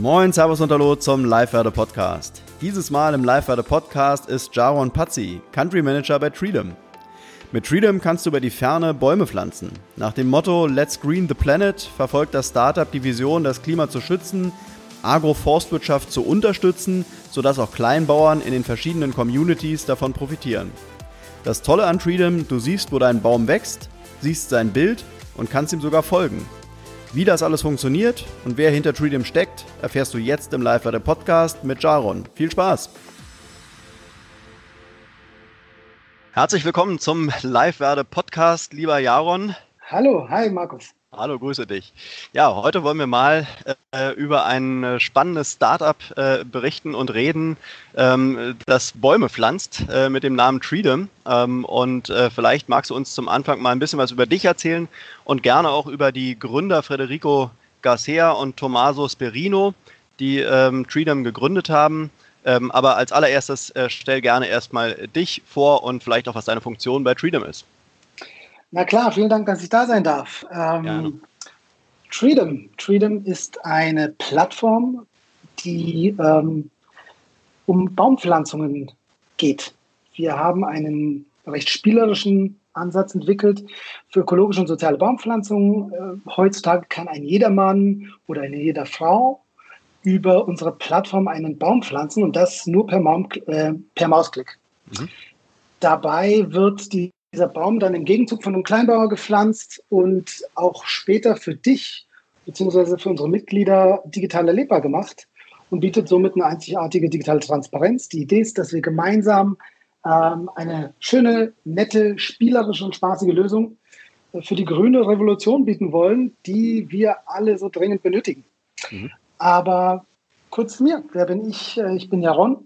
Moin, Servus und Hallo zum Live-Werde Podcast. Dieses Mal im Live-Werde Podcast ist Jaron Pazzi, Country Manager bei Treedom. Mit Treedom kannst du über die Ferne Bäume pflanzen. Nach dem Motto Let's Green the Planet verfolgt das Startup die Vision, das Klima zu schützen, Agroforstwirtschaft zu unterstützen, sodass auch Kleinbauern in den verschiedenen Communities davon profitieren. Das Tolle an Treedom, du siehst, wo dein Baum wächst, siehst sein Bild und kannst ihm sogar folgen. Wie das alles funktioniert und wer hinter Treedom steckt, erfährst du jetzt im live der Podcast mit Jaron. Viel Spaß! Herzlich willkommen zum Live-Werde Podcast, lieber Jaron. Hallo, hi Markus. Hallo, grüße dich. Ja, heute wollen wir mal äh, über ein äh, spannendes Startup äh, berichten und reden, ähm, das Bäume pflanzt äh, mit dem Namen Treedom. Ähm, und äh, vielleicht magst du uns zum Anfang mal ein bisschen was über dich erzählen und gerne auch über die Gründer Federico Garcia und Tommaso Sperino, die ähm, Treedom gegründet haben. Ähm, aber als allererstes äh, stell gerne erstmal dich vor und vielleicht auch, was deine Funktion bei Treedom ist. Na klar, vielen Dank, dass ich da sein darf. Ähm, Treedom. Treedom ist eine Plattform, die ähm, um Baumpflanzungen geht. Wir haben einen recht spielerischen Ansatz entwickelt für ökologische und soziale Baumpflanzungen. Äh, heutzutage kann ein jedermann oder eine jeder Frau über unsere Plattform einen Baum pflanzen und das nur per, Maum, äh, per Mausklick. Mhm. Dabei wird die dieser Baum dann im Gegenzug von einem Kleinbauer gepflanzt und auch später für dich bzw. für unsere Mitglieder digital erlebbar gemacht und bietet somit eine einzigartige digitale Transparenz. Die Idee ist, dass wir gemeinsam ähm, eine schöne, nette, spielerische und spaßige Lösung äh, für die grüne Revolution bieten wollen, die wir alle so dringend benötigen. Mhm. Aber kurz zu mir, wer bin ich? Äh, ich bin Jaron,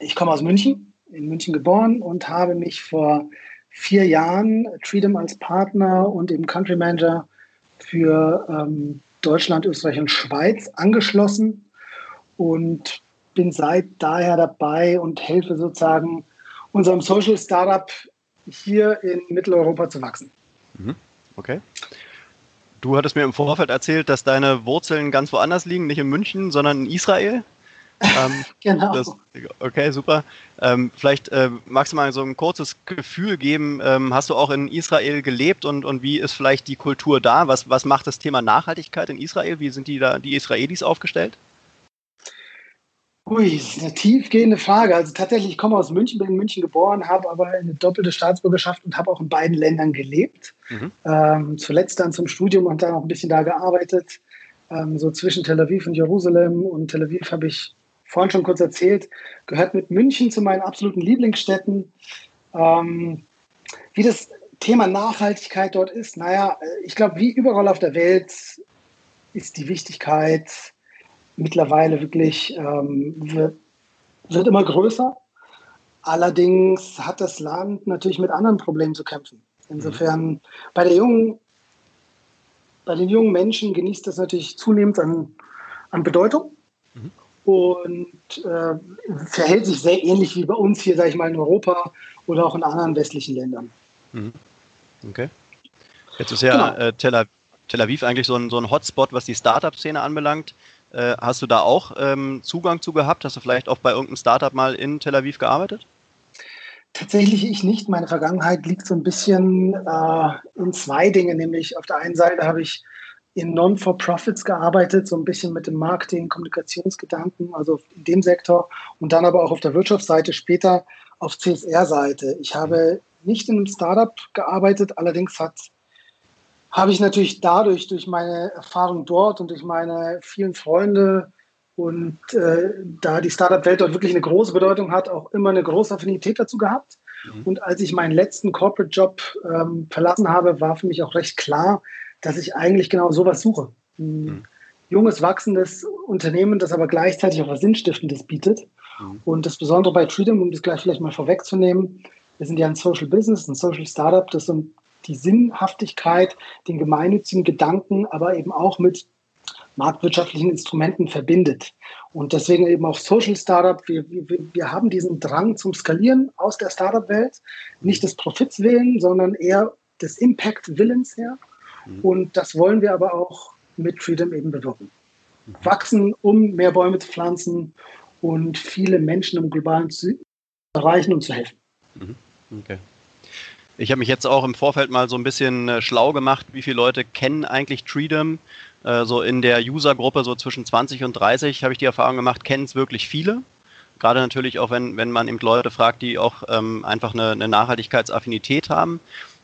ich komme aus München, in München geboren und habe mich vor vier Jahren Treedom als Partner und eben Country Manager für ähm, Deutschland, Österreich und Schweiz angeschlossen und bin seit daher dabei und helfe sozusagen unserem Social Startup hier in Mitteleuropa zu wachsen. Mhm. Okay. Du hattest mir im Vorfeld erzählt, dass deine Wurzeln ganz woanders liegen, nicht in München, sondern in Israel. Ähm, genau. Das, okay, super. Ähm, vielleicht äh, magst du mal so ein kurzes Gefühl geben. Ähm, hast du auch in Israel gelebt und, und wie ist vielleicht die Kultur da? Was, was macht das Thema Nachhaltigkeit in Israel? Wie sind die da, die Israelis aufgestellt? Ui, das ist eine tiefgehende Frage. Also tatsächlich, ich komme aus München, bin in München geboren, habe aber eine doppelte Staatsbürgerschaft und habe auch in beiden Ländern gelebt. Mhm. Ähm, zuletzt dann zum Studium und dann auch ein bisschen da gearbeitet. Ähm, so zwischen Tel Aviv und Jerusalem. Und Tel Aviv habe ich vorhin schon kurz erzählt, gehört mit München zu meinen absoluten Lieblingsstädten. Ähm, wie das Thema Nachhaltigkeit dort ist, naja, ich glaube, wie überall auf der Welt ist die Wichtigkeit mittlerweile wirklich, ähm, wird, wird immer größer. Allerdings hat das Land natürlich mit anderen Problemen zu kämpfen. Insofern bei der jungen, bei den jungen Menschen genießt das natürlich zunehmend an, an Bedeutung. Mhm und äh, verhält sich sehr ähnlich wie bei uns hier, sage ich mal, in Europa oder auch in anderen westlichen Ländern. Mhm. Okay. Jetzt ist ja genau. äh, Tel, Aviv, eigentlich so ein, so ein Hotspot, was die Startup-Szene anbelangt. Äh, hast du da auch ähm, Zugang zu gehabt? Hast du vielleicht auch bei irgendeinem Startup mal in Tel Aviv gearbeitet? Tatsächlich ich nicht. Meine Vergangenheit liegt so ein bisschen äh, in zwei Dingen, nämlich auf der einen Seite habe ich in Non-for-Profits gearbeitet, so ein bisschen mit dem Marketing, Kommunikationsgedanken, also in dem Sektor und dann aber auch auf der Wirtschaftsseite, später auf CSR-Seite. Ich habe nicht in einem Startup gearbeitet, allerdings hat, habe ich natürlich dadurch, durch meine Erfahrung dort und durch meine vielen Freunde und äh, da die Startup-Welt dort wirklich eine große Bedeutung hat, auch immer eine große Affinität dazu gehabt. Mhm. Und als ich meinen letzten Corporate-Job ähm, verlassen habe, war für mich auch recht klar, dass ich eigentlich genau sowas suche. Ein mhm. junges, wachsendes Unternehmen, das aber gleichzeitig auch was Sinnstiftendes bietet. Mhm. Und das Besondere bei Freedom, um das gleich vielleicht mal vorwegzunehmen, wir sind ja ein Social Business, ein Social Startup, das um die Sinnhaftigkeit, den gemeinnützigen Gedanken, aber eben auch mit marktwirtschaftlichen Instrumenten verbindet. Und deswegen eben auch Social Startup. Wir, wir, wir haben diesen Drang zum Skalieren aus der Startup-Welt, nicht des Profits willen, sondern eher des Impact-Willens her. Mhm. Und das wollen wir aber auch mit Freedom eben bewirken. mhm. wachsen, um mehr Bäume zu pflanzen und viele Menschen im globalen zu erreichen und zu helfen. Mhm. Okay. Ich habe mich jetzt auch im Vorfeld mal so ein bisschen äh, schlau gemacht, wie viele Leute kennen eigentlich Treedom. Äh, so in der User-Gruppe, so zwischen 20 und 30, habe ich die Erfahrung gemacht, kennen es wirklich viele. Gerade natürlich auch, wenn, wenn man eben Leute fragt, die auch ähm, einfach eine, eine Nachhaltigkeitsaffinität haben.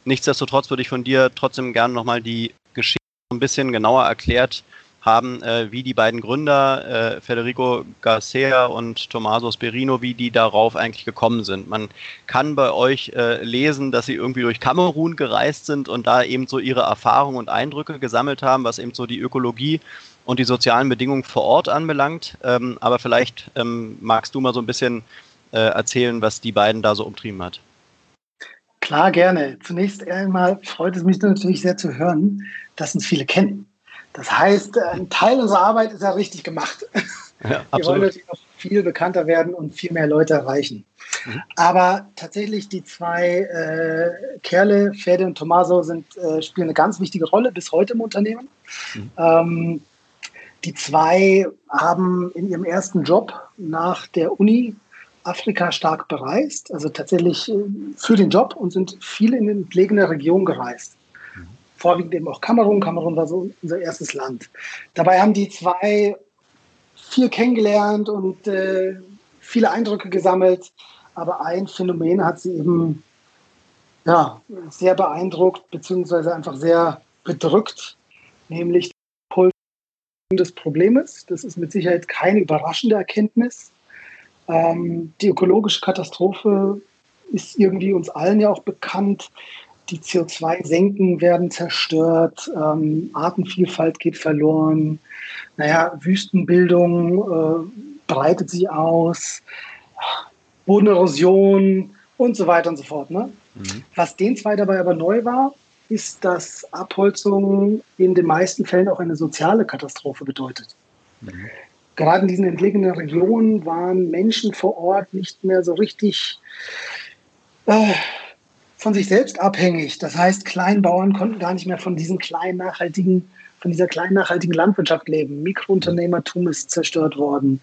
Nichtsdestotrotz würde ich von dir trotzdem gerne nochmal die Geschichte ein bisschen genauer erklärt haben, äh, wie die beiden Gründer, äh, Federico Garcia und Tommaso Sperino, wie die darauf eigentlich gekommen sind. Man kann bei euch äh, lesen, dass sie irgendwie durch Kamerun gereist sind und da eben so ihre Erfahrungen und Eindrücke gesammelt haben, was eben so die Ökologie und die sozialen Bedingungen vor Ort anbelangt. Ähm, aber vielleicht ähm, magst du mal so ein bisschen äh, erzählen, was die beiden da so umtrieben hat. Klar, gerne. Zunächst einmal freut es mich natürlich sehr zu hören, dass uns viele kennen. Das heißt, ein Teil unserer Arbeit ist ja richtig gemacht. Ja, Wir wollen natürlich noch viel bekannter werden und viel mehr Leute erreichen. Mhm. Aber tatsächlich die zwei äh, Kerle, Fede und Tommaso, sind, äh, spielen eine ganz wichtige Rolle bis heute im Unternehmen. Mhm. Ähm, die zwei haben in ihrem ersten Job nach der Uni Afrika stark bereist, also tatsächlich äh, für den Job und sind viel in entlegene Regionen gereist vorwiegend eben auch Kamerun. Kamerun war so unser erstes Land. Dabei haben die zwei viel kennengelernt und äh, viele Eindrücke gesammelt. Aber ein Phänomen hat sie eben ja, sehr beeindruckt, beziehungsweise einfach sehr bedrückt, nämlich des Problems. Das ist mit Sicherheit keine überraschende Erkenntnis. Ähm, die ökologische Katastrophe ist irgendwie uns allen ja auch bekannt die CO2-Senken werden zerstört, ähm, Artenvielfalt geht verloren, naja, Wüstenbildung äh, breitet sich aus, Bodenerosion und so weiter und so fort. Ne? Mhm. Was den zwei dabei aber neu war, ist, dass Abholzung in den meisten Fällen auch eine soziale Katastrophe bedeutet. Mhm. Gerade in diesen entlegenen Regionen waren Menschen vor Ort nicht mehr so richtig äh, von sich selbst abhängig. Das heißt, Kleinbauern konnten gar nicht mehr von diesen kleinen nachhaltigen von dieser kleinen nachhaltigen Landwirtschaft leben. Mikrounternehmertum ist zerstört worden.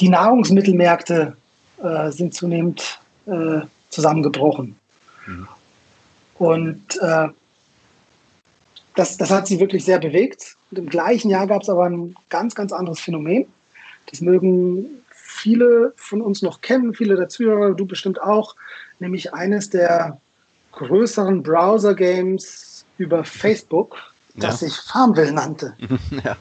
Die Nahrungsmittelmärkte äh, sind zunehmend äh, zusammengebrochen. Mhm. Und äh, das, das hat sie wirklich sehr bewegt. Und im gleichen Jahr gab es aber ein ganz, ganz anderes Phänomen. Das mögen viele von uns noch kennen, viele der Zuhörer, du bestimmt auch, nämlich eines der größeren Browser-Games über Facebook, das ja. sich Farmville nannte. ja.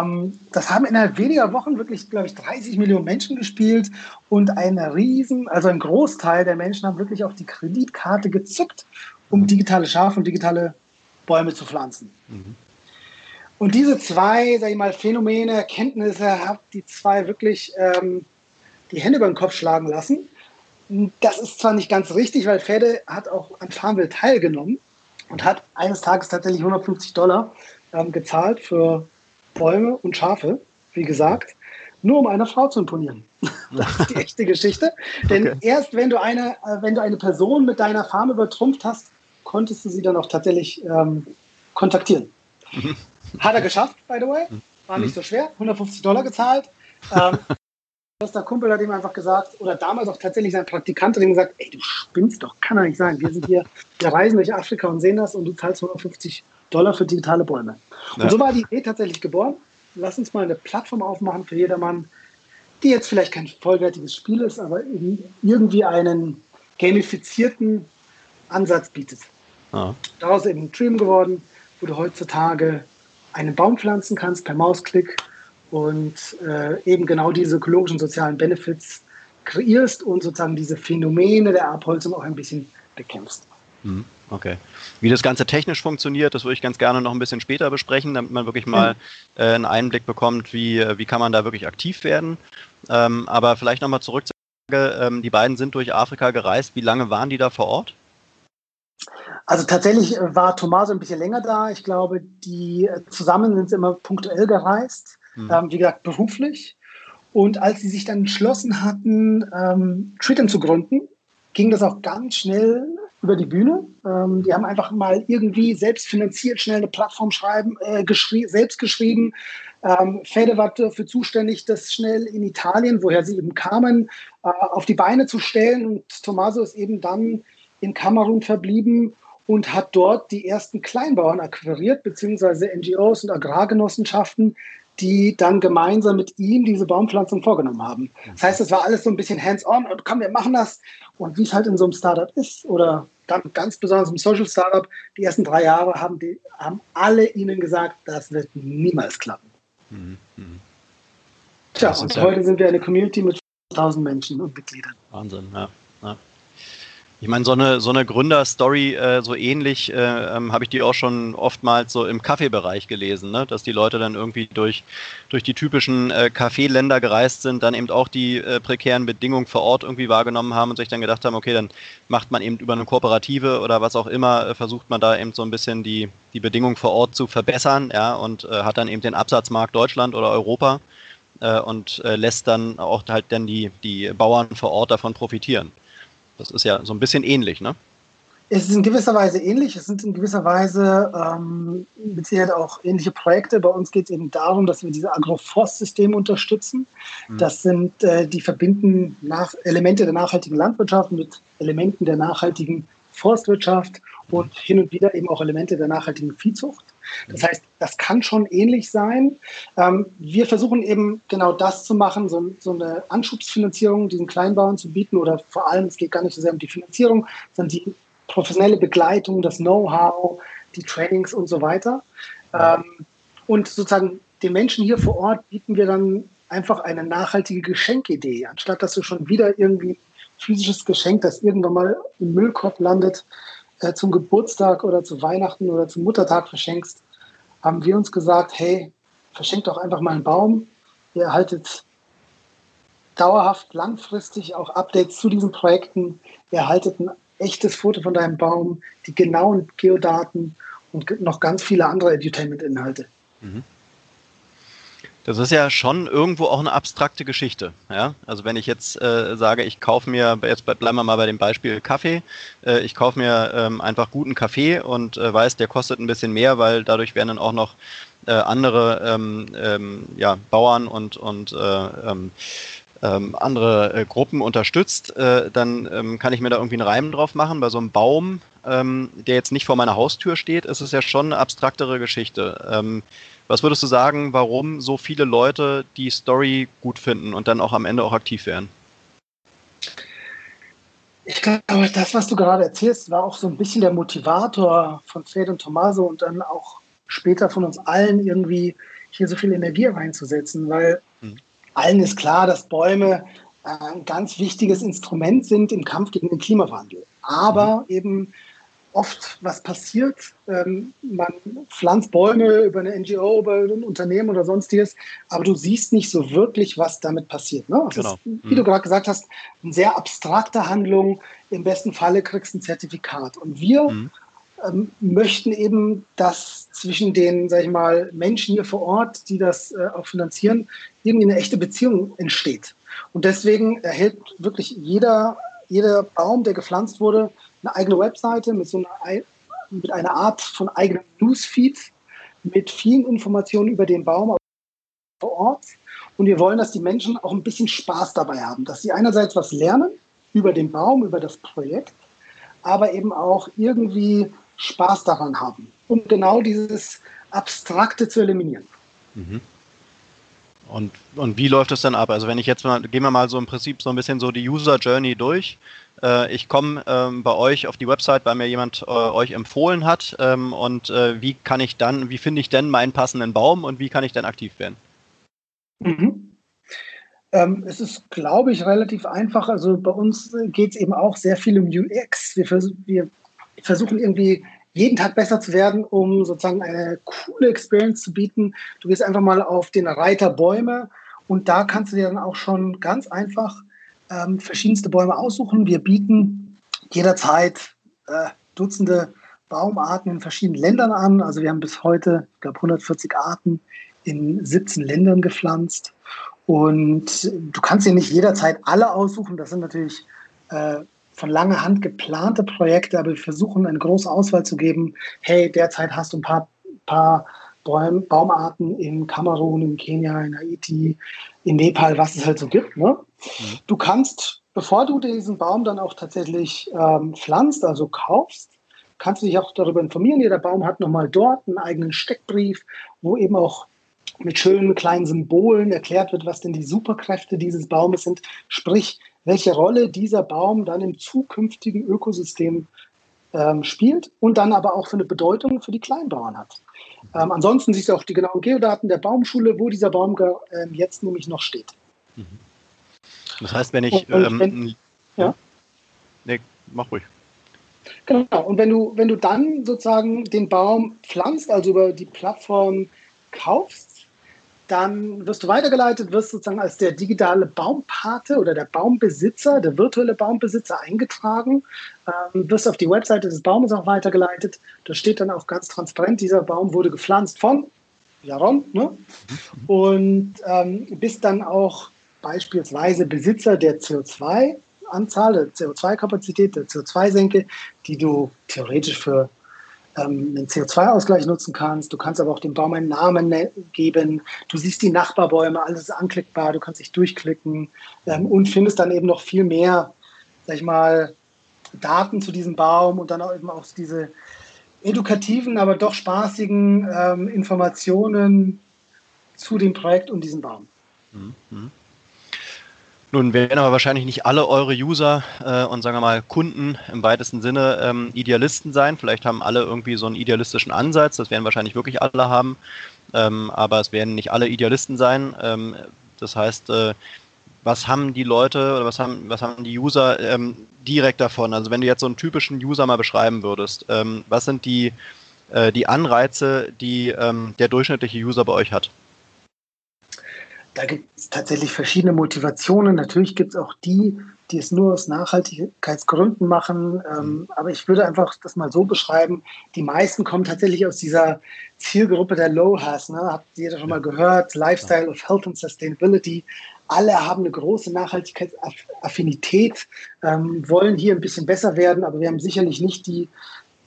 ähm, das haben innerhalb weniger Wochen wirklich, glaube ich, 30 Millionen Menschen gespielt und ein Riesen, also ein Großteil der Menschen haben wirklich auch die Kreditkarte gezückt, um mhm. digitale Schafe und digitale Bäume zu pflanzen. Mhm. Und diese zwei, sag ich mal, Phänomene, Erkenntnisse, haben die zwei wirklich ähm, die Hände über den Kopf schlagen lassen. Das ist zwar nicht ganz richtig, weil Fede hat auch an Farmville teilgenommen und hat eines Tages tatsächlich 150 Dollar ähm, gezahlt für Bäume und Schafe, wie gesagt, nur um einer Frau zu imponieren. das ist die echte Geschichte. Denn okay. erst wenn du eine, äh, wenn du eine Person mit deiner Farm übertrumpft hast, konntest du sie dann auch tatsächlich ähm, kontaktieren. Mhm. Hat er geschafft, by the way. War nicht mhm. so schwer. 150 Dollar gezahlt. Ähm, bester Kumpel hat ihm einfach gesagt, oder damals auch tatsächlich sein Praktikant hat ihm gesagt, ey, du spinnst doch, kann doch nicht sein. Wir sind hier, wir reisen durch Afrika und sehen das und du zahlst 150 Dollar für digitale Bäume. Ja. Und so war die Idee tatsächlich geboren. Lass uns mal eine Plattform aufmachen für jedermann, die jetzt vielleicht kein vollwertiges Spiel ist, aber irgendwie einen gamifizierten Ansatz bietet. Ah. Daraus eben ein Dream geworden, wo du heutzutage einen Baum pflanzen kannst per Mausklick und äh, eben genau diese ökologischen sozialen Benefits kreierst und sozusagen diese Phänomene der Abholzung auch ein bisschen bekämpfst. Mhm, okay. Wie das Ganze technisch funktioniert, das würde ich ganz gerne noch ein bisschen später besprechen, damit man wirklich mal äh, einen Einblick bekommt, wie, wie kann man da wirklich aktiv werden. Ähm, aber vielleicht nochmal zurück zur Frage, ähm, die beiden sind durch Afrika gereist. Wie lange waren die da vor Ort? Also tatsächlich war Tommaso ein bisschen länger da. Ich glaube, die äh, zusammen sind sie immer punktuell gereist mhm. ähm, wie gesagt, beruflich. Und als sie sich dann entschlossen hatten, ähm, Triton zu gründen, ging das auch ganz schnell über die Bühne. Ähm, die haben einfach mal irgendwie selbst finanziert, schnell eine Plattform schreiben, äh, geschrie selbst geschrieben, Ähm, Fede war dafür zuständig, das schnell in Italien, woher sie eben kamen, äh, auf die Beine zu stellen. Und Tommaso ist eben dann in Kamerun verblieben und hat dort die ersten Kleinbauern akquiriert, beziehungsweise NGOs und Agrargenossenschaften, die dann gemeinsam mit ihm diese Baumpflanzung vorgenommen haben. Das heißt, es war alles so ein bisschen hands-on und komm, wir machen das. Und wie es halt in so einem Startup ist oder dann ganz besonders im Social Startup, die ersten drei Jahre haben, die, haben alle ihnen gesagt, das wird niemals klappen. Mhm. mhm. Tja, und heute sind wir eine Community mit 1000 Menschen und Mitgliedern. Wahnsinn, ja. ja. Ich meine, so eine, so eine Gründerstory, äh, so ähnlich, äh, ähm, habe ich die auch schon oftmals so im Kaffeebereich gelesen, ne? dass die Leute dann irgendwie durch, durch die typischen äh, Kaffeeländer gereist sind, dann eben auch die äh, prekären Bedingungen vor Ort irgendwie wahrgenommen haben und sich dann gedacht haben, okay, dann macht man eben über eine Kooperative oder was auch immer, äh, versucht man da eben so ein bisschen die, die Bedingungen vor Ort zu verbessern, ja, und äh, hat dann eben den Absatzmarkt Deutschland oder Europa äh, und äh, lässt dann auch halt dann die, die Bauern vor Ort davon profitieren. Das ist ja so ein bisschen ähnlich, ne? Es ist in gewisser Weise ähnlich. Es sind in gewisser Weise ähm, mit Sicherheit auch ähnliche Projekte. Bei uns geht es eben darum, dass wir diese Agroforstsysteme unterstützen. Mhm. Das sind, äh, die verbinden nach Elemente der nachhaltigen Landwirtschaft mit Elementen der nachhaltigen Forstwirtschaft und hin und wieder eben auch Elemente der nachhaltigen Viehzucht. Das heißt, das kann schon ähnlich sein. Ähm, wir versuchen eben genau das zu machen, so, so, eine Anschubsfinanzierung diesen Kleinbauern zu bieten oder vor allem, es geht gar nicht so sehr um die Finanzierung, sondern die professionelle Begleitung, das Know-how, die Trainings und so weiter. Ähm, und sozusagen den Menschen hier vor Ort bieten wir dann einfach eine nachhaltige Geschenkidee, anstatt dass du schon wieder irgendwie physisches Geschenk, das irgendwann mal im Müllkorb landet, äh, zum Geburtstag oder zu Weihnachten oder zum Muttertag verschenkst, haben wir uns gesagt, hey, verschenkt doch einfach mal einen Baum. Ihr erhaltet dauerhaft, langfristig auch Updates zu diesen Projekten. Ihr erhaltet ein echtes Foto von deinem Baum, die genauen Geodaten und noch ganz viele andere Edutainment-Inhalte. Mhm. Das ist ja schon irgendwo auch eine abstrakte Geschichte. Ja? Also wenn ich jetzt äh, sage, ich kaufe mir, jetzt bleiben wir mal bei dem Beispiel Kaffee, äh, ich kaufe mir ähm, einfach guten Kaffee und äh, weiß, der kostet ein bisschen mehr, weil dadurch werden dann auch noch äh, andere ähm, ähm, ja, Bauern und, und äh, ähm, ähm, andere äh, Gruppen unterstützt, äh, dann ähm, kann ich mir da irgendwie einen Reim drauf machen. Bei so einem Baum, ähm, der jetzt nicht vor meiner Haustür steht, ist es ja schon eine abstraktere Geschichte. Was würdest du sagen, warum so viele Leute die Story gut finden und dann auch am Ende auch aktiv werden? Ich glaube, das, was du gerade erzählst, war auch so ein bisschen der Motivator von Fred und Tommaso und dann auch später von uns allen irgendwie hier so viel Energie reinzusetzen, weil hm. allen ist klar, dass Bäume äh, ein ganz wichtiges Instrument sind im Kampf gegen den Klimawandel. Aber hm. eben oft was passiert. Ähm, man pflanzt Bäume über eine NGO, über ein Unternehmen oder sonstiges, aber du siehst nicht so wirklich, was damit passiert. Ne? genau. ist, wie mhm. du gerade gesagt hast, eine sehr abstrakte Handlung. Im besten Falle kriegst du ein Zertifikat. Und wir mhm. ähm, möchten eben, dass zwischen den, sag ich mal, Menschen hier vor Ort, die das äh, auch finanzieren, irgendwie eine echte Beziehung entsteht. Und deswegen erhält wirklich jeder, jeder Baum, der gepflanzt wurde, eine eigene Webseite mit so einer, mit einer Art von eigenem Newsfeed mit vielen Informationen über den Baum vor Ort. Und wir wollen, dass die Menschen auch ein bisschen Spaß dabei haben, dass sie einerseits was lernen über den Baum, über das Projekt, aber eben auch irgendwie Spaß daran haben, um genau dieses Abstrakte zu eliminieren. Mhm. Und, und wie läuft das dann ab? Also wenn ich jetzt mal, gehen wir mal so im Prinzip so ein bisschen so die User Journey durch. Äh, ich komme ähm, bei euch auf die Website, weil mir jemand äh, euch empfohlen hat. Ähm, und äh, wie kann ich dann, wie finde ich denn meinen passenden Baum und wie kann ich dann aktiv werden? Mhm. Ähm, es ist, glaube ich, relativ einfach. Also bei uns geht es eben auch sehr viel um UX. Wir, vers wir versuchen irgendwie jeden Tag besser zu werden, um sozusagen eine coole Experience zu bieten. Du gehst einfach mal auf den Reiter Bäume und da kannst du dir dann auch schon ganz einfach ähm, verschiedenste Bäume aussuchen. Wir bieten jederzeit äh, Dutzende Baumarten in verschiedenen Ländern an. Also wir haben bis heute, ich glaube, 140 Arten in 17 Ländern gepflanzt. Und du kannst dir nicht jederzeit alle aussuchen. Das sind natürlich äh, von langer Hand geplante Projekte, aber wir versuchen eine große Auswahl zu geben. Hey, derzeit hast du ein paar, paar Baum, Baumarten in Kamerun, in Kenia, in Haiti, in Nepal, was es halt so gibt. Ne? Mhm. Du kannst, bevor du diesen Baum dann auch tatsächlich ähm, pflanzt, also kaufst, kannst du dich auch darüber informieren. Jeder Baum hat nochmal dort einen eigenen Steckbrief, wo eben auch mit schönen kleinen Symbolen erklärt wird, was denn die Superkräfte dieses Baumes sind, sprich, welche Rolle dieser Baum dann im zukünftigen Ökosystem ähm, spielt und dann aber auch für eine Bedeutung für die Kleinbauern hat. Ähm, ansonsten siehst du auch die genauen Geodaten der Baumschule, wo dieser Baum äh, jetzt nämlich noch steht. Mhm. Das heißt, wenn ich. Und, ähm, wenn, ja? Nee, mach ruhig. Genau, und wenn du, wenn du dann sozusagen den Baum pflanzt, also über die Plattform kaufst, dann wirst du weitergeleitet, wirst sozusagen als der digitale Baumpate oder der Baumbesitzer, der virtuelle Baumbesitzer eingetragen, ähm, wirst auf die Webseite des Baumes auch weitergeleitet. Da steht dann auch ganz transparent, dieser Baum wurde gepflanzt von Jaron ne? und ähm, bist dann auch beispielsweise Besitzer der CO2-Anzahl, der CO2-Kapazität, der CO2-Senke, die du theoretisch für ähm, einen CO2-Ausgleich nutzen kannst. Du kannst aber auch dem Baum einen Namen ne-, geben. Du siehst die Nachbarbäume, alles ist anklickbar, du kannst dich durchklicken ähm, und findest dann eben noch viel mehr, sag ich mal, Daten zu diesem Baum und dann auch eben auch diese edukativen, aber doch spaßigen ähm, Informationen zu dem Projekt und diesem Baum. Mhm. Nun werden aber wahrscheinlich nicht alle eure User äh, und sagen wir mal Kunden im weitesten Sinne ähm, Idealisten sein. Vielleicht haben alle irgendwie so einen idealistischen Ansatz. Das werden wahrscheinlich wirklich alle haben. Ähm, aber es werden nicht alle Idealisten sein. Ähm, das heißt, äh, was haben die Leute oder was haben, was haben die User ähm, direkt davon? Also wenn du jetzt so einen typischen User mal beschreiben würdest, ähm, was sind die, äh, die Anreize, die ähm, der durchschnittliche User bei euch hat? Da gibt es tatsächlich verschiedene Motivationen. Natürlich gibt es auch die, die es nur aus Nachhaltigkeitsgründen machen. Ähm, mhm. aber ich würde einfach das mal so beschreiben. Die meisten kommen tatsächlich aus dieser Zielgruppe der Low-Has. Ne? Habt ihr schon mal gehört? Lifestyle of Health and Sustainability. Alle haben eine große Nachhaltigkeitsaffinität, ähm, wollen hier ein bisschen besser werden, aber wir haben sicherlich nicht die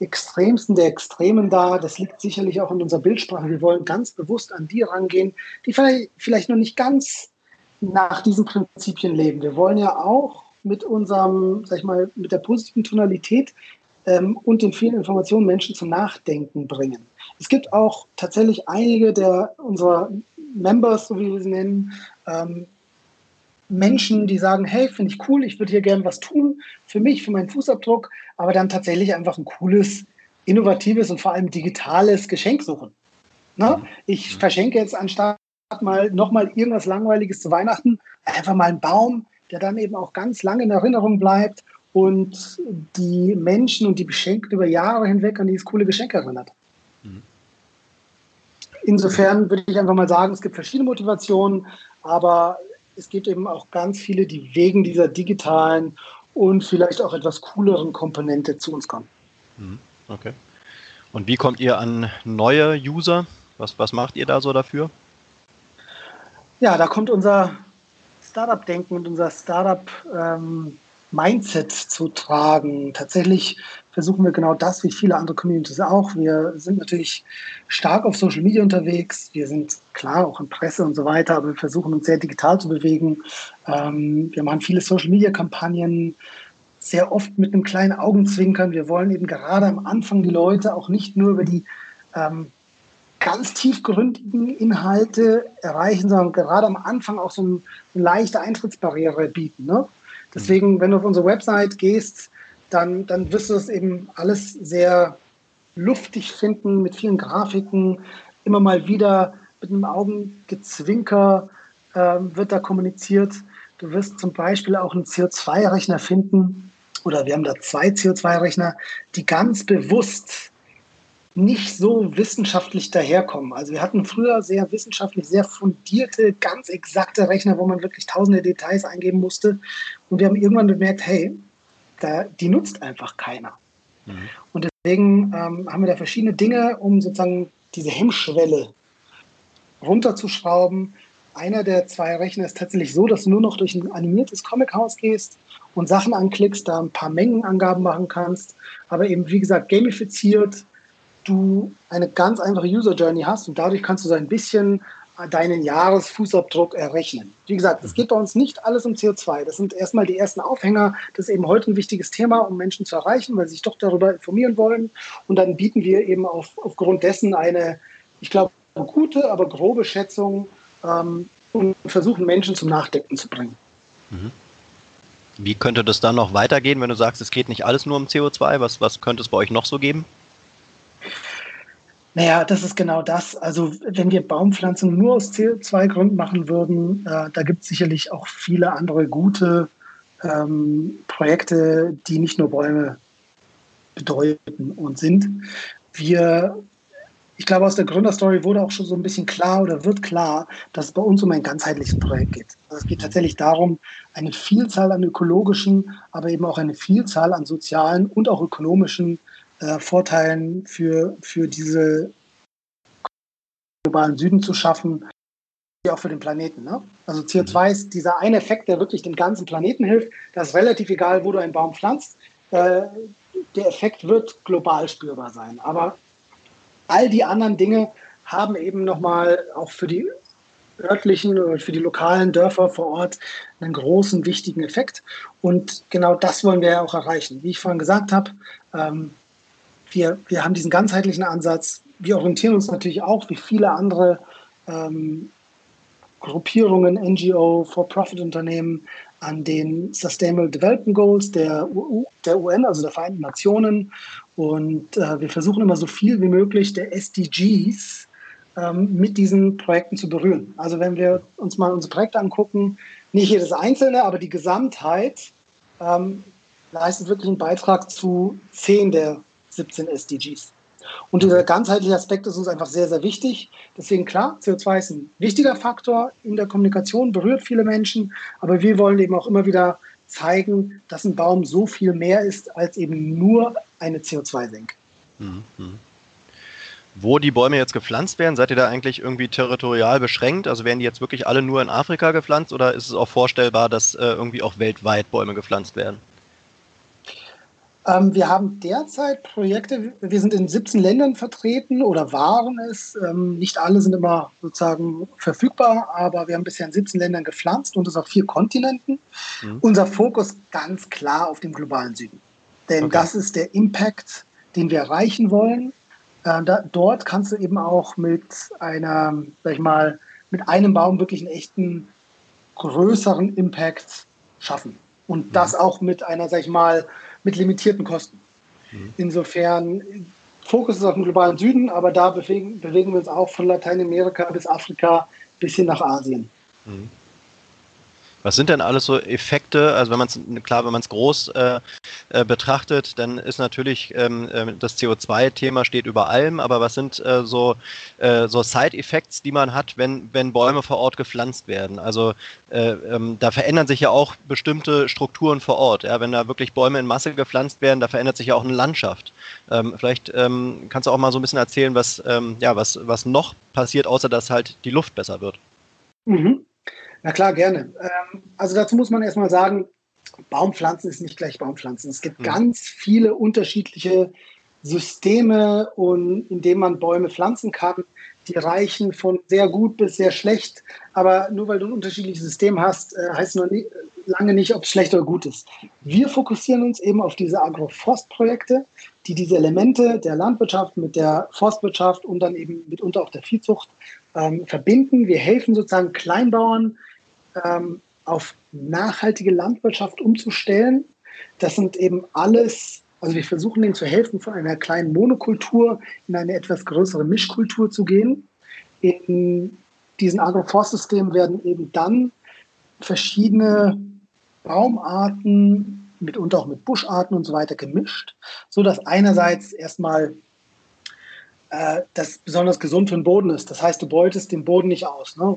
Extremsten der Extremen da. Das liegt sicherlich auch in unserer Bildsprache. Wir wollen ganz bewusst an die rangehen, die vielleicht noch nicht ganz nach diesen Prinzipien leben. Wir wollen ja auch mit unserem, sag ich mal, mit der positiven Tonalität ähm, und den vielen Informationen Menschen zum Nachdenken bringen. Es gibt auch tatsächlich einige der unserer Members, so wie wir sie nennen, ähm, Menschen, die sagen, hey, finde ich cool, ich würde hier gerne was tun für mich, für meinen Fußabdruck, aber dann tatsächlich einfach ein cooles, innovatives und vor allem digitales Geschenk suchen. Na? Mhm. Ich mhm. verschenke jetzt anstatt mal nochmal irgendwas Langweiliges zu Weihnachten, einfach mal einen Baum, der dann eben auch ganz lange in Erinnerung bleibt und die Menschen und die Beschenkten über Jahre hinweg an dieses coole Geschenk erinnert. Mhm. Insofern würde ich einfach mal sagen, es gibt verschiedene Motivationen, aber es gibt eben auch ganz viele, die wegen dieser digitalen und vielleicht auch etwas cooleren Komponente zu uns kommen. Mhm. Okay. Und wie kommt ihr an neue User? Was, was macht ihr da so dafür? Ja, da kommt unser Startup-Denken und unser Startup-Mindset ähm, zu tragen. Tatsächlich versuchen wir genau das, wie viele andere Communities auch. Wir sind natürlich stark auf Social Media unterwegs. Wir sind klar auch in Presse und so weiter, aber wir versuchen uns sehr digital zu bewegen. Ähm, wir machen viele Social Media Kampagnen, sehr oft mit einem kleinen Augenzwinkern. Wir wollen eben gerade am Anfang die Leute auch nicht nur über die ähm, ganz tiefgründigen Inhalte erreichen, sondern gerade am Anfang auch so eine, eine leichte Eintrittsbarriere bieten. Ne? Deswegen, wenn du auf unsere Website gehst, dann, dann wirst du es eben alles sehr luftig finden, mit vielen Grafiken, immer mal wieder mit einem Augengezwinker äh, wird da kommuniziert. Du wirst zum Beispiel auch einen CO2-Rechner finden, oder wir haben da zwei CO2-Rechner, die ganz bewusst nicht so wissenschaftlich daherkommen. Also wir hatten früher sehr wissenschaftlich, sehr fundierte, ganz exakte Rechner, wo man wirklich tausende Details eingeben musste. Und wir haben irgendwann bemerkt, hey, da, die nutzt einfach keiner. Mhm. Und deswegen ähm, haben wir da verschiedene Dinge, um sozusagen diese Hemmschwelle runterzuschrauben. Einer der zwei Rechner ist tatsächlich so, dass du nur noch durch ein animiertes Comic-Haus gehst und Sachen anklickst, da ein paar Mengenangaben machen kannst, aber eben, wie gesagt, gamifiziert, du eine ganz einfache User Journey hast und dadurch kannst du so ein bisschen deinen Jahresfußabdruck errechnen. Wie gesagt, es geht bei uns nicht alles um CO2. Das sind erstmal die ersten Aufhänger. Das ist eben heute ein wichtiges Thema, um Menschen zu erreichen, weil sie sich doch darüber informieren wollen. Und dann bieten wir eben auf, aufgrund dessen eine, ich glaube, gute, aber grobe Schätzung ähm, und versuchen Menschen zum Nachdenken zu bringen. Mhm. Wie könnte das dann noch weitergehen, wenn du sagst, es geht nicht alles nur um CO2? Was, was könnte es bei euch noch so geben? Naja, das ist genau das. Also wenn wir Baumpflanzung nur aus CO2-Gründen machen würden, äh, da gibt es sicherlich auch viele andere gute ähm, Projekte, die nicht nur Bäume bedeuten und sind. Wir, ich glaube, aus der Gründerstory wurde auch schon so ein bisschen klar oder wird klar, dass es bei uns um ein ganzheitliches Projekt geht. Also es geht tatsächlich darum, eine Vielzahl an ökologischen, aber eben auch eine Vielzahl an sozialen und auch ökonomischen äh, Vorteilen für, für diese globalen Süden zu schaffen, wie auch für den Planeten. Ne? Also CO2 mhm. ist dieser eine Effekt, der wirklich dem ganzen Planeten hilft. Das ist relativ egal, wo du einen Baum pflanzt. Äh, der Effekt wird global spürbar sein. Aber all die anderen Dinge haben eben nochmal auch für die örtlichen oder für die lokalen Dörfer vor Ort einen großen, wichtigen Effekt. Und genau das wollen wir ja auch erreichen. Wie ich vorhin gesagt habe, ähm, wir, wir haben diesen ganzheitlichen Ansatz. Wir orientieren uns natürlich auch, wie viele andere ähm, Gruppierungen, NGO, For-Profit-Unternehmen, an den Sustainable Development Goals der, EU, der UN, also der Vereinten Nationen. Und äh, wir versuchen immer so viel wie möglich der SDGs ähm, mit diesen Projekten zu berühren. Also wenn wir uns mal unsere Projekte angucken, nicht jedes einzelne, aber die Gesamtheit ähm, leistet wirklich einen Beitrag zu zehn der 17 SDGs. Und dieser ganzheitliche Aspekt ist uns einfach sehr, sehr wichtig. Deswegen klar, CO2 ist ein wichtiger Faktor in der Kommunikation, berührt viele Menschen, aber wir wollen eben auch immer wieder zeigen, dass ein Baum so viel mehr ist als eben nur eine CO2-Senke. Mhm. Wo die Bäume jetzt gepflanzt werden, seid ihr da eigentlich irgendwie territorial beschränkt? Also werden die jetzt wirklich alle nur in Afrika gepflanzt oder ist es auch vorstellbar, dass äh, irgendwie auch weltweit Bäume gepflanzt werden? Ähm, wir haben derzeit Projekte, wir sind in 17 Ländern vertreten oder waren es. Ähm, nicht alle sind immer sozusagen verfügbar, aber wir haben bisher in 17 Ländern gepflanzt und das auf vier Kontinenten. Mhm. Unser Fokus ganz klar auf dem globalen Süden. Denn okay. das ist der Impact, den wir erreichen wollen. Äh, da, dort kannst du eben auch mit einer, sag ich mal, mit einem Baum wirklich einen echten größeren Impact schaffen. Und mhm. das auch mit einer, sag ich mal, mit limitierten Kosten. Mhm. Insofern Fokus ist auf dem globalen Süden, aber da bewegen, bewegen wir uns auch von Lateinamerika bis Afrika bis hin nach Asien. Mhm. Was sind denn alles so Effekte? Also wenn man es klar, wenn man es groß äh, äh, betrachtet, dann ist natürlich ähm, äh, das CO2-Thema steht über allem. Aber was sind äh, so äh, so Side-Effects, die man hat, wenn wenn Bäume vor Ort gepflanzt werden? Also äh, ähm, da verändern sich ja auch bestimmte Strukturen vor Ort. Ja, wenn da wirklich Bäume in Masse gepflanzt werden, da verändert sich ja auch eine Landschaft. Ähm, vielleicht ähm, kannst du auch mal so ein bisschen erzählen, was ähm, ja was was noch passiert, außer dass halt die Luft besser wird. Mhm. Na klar, gerne. Ähm, also dazu muss man erstmal sagen, Baumpflanzen ist nicht gleich Baumpflanzen. Es gibt mhm. ganz viele unterschiedliche Systeme, und, in denen man Bäume pflanzen kann. Die reichen von sehr gut bis sehr schlecht. Aber nur weil du ein unterschiedliches System hast, äh, heißt noch nie, lange nicht, ob es schlecht oder gut ist. Wir fokussieren uns eben auf diese Agroforstprojekte, die diese Elemente der Landwirtschaft mit der Forstwirtschaft und dann eben mitunter auch der Viehzucht ähm, verbinden. Wir helfen sozusagen Kleinbauern, ähm, auf nachhaltige Landwirtschaft umzustellen. Das sind eben alles, also wir versuchen denen zu helfen, von einer kleinen Monokultur in eine etwas größere Mischkultur zu gehen. In diesen Agroforstsystemen werden eben dann verschiedene Baumarten, mitunter auch mit Buscharten und so weiter gemischt, sodass einerseits erstmal äh, das besonders gesund für den Boden ist. Das heißt, du beutest den Boden nicht aus. Ne?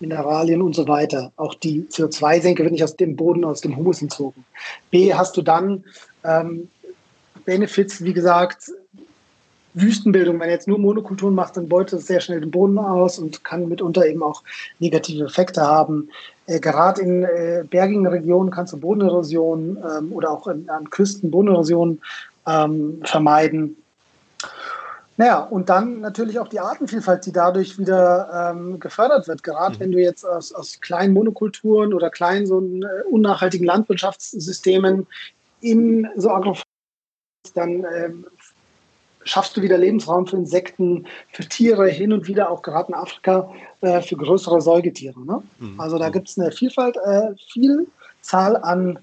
Mineralien und so weiter. Auch die CO2-Senke wird nicht aus dem Boden, aus dem Humus entzogen. B, hast du dann ähm, Benefits, wie gesagt, Wüstenbildung. Wenn er jetzt nur Monokulturen macht, dann beutet es sehr schnell den Boden aus und kann mitunter eben auch negative Effekte haben. Äh, Gerade in äh, bergigen Regionen kannst du Bodenerosion ähm, oder auch in, an Küsten Bodenerosion ähm, vermeiden. Naja, und dann natürlich auch die Artenvielfalt, die dadurch wieder ähm, gefördert wird. Gerade mhm. wenn du jetzt aus, aus kleinen Monokulturen oder kleinen, so äh, unnachhaltigen Landwirtschaftssystemen in so Agroforst dann ähm, schaffst du wieder Lebensraum für Insekten, für Tiere, hin und wieder auch gerade in Afrika äh, für größere Säugetiere. Ne? Mhm. Also da gibt es eine Vielfalt, äh, Vielzahl an,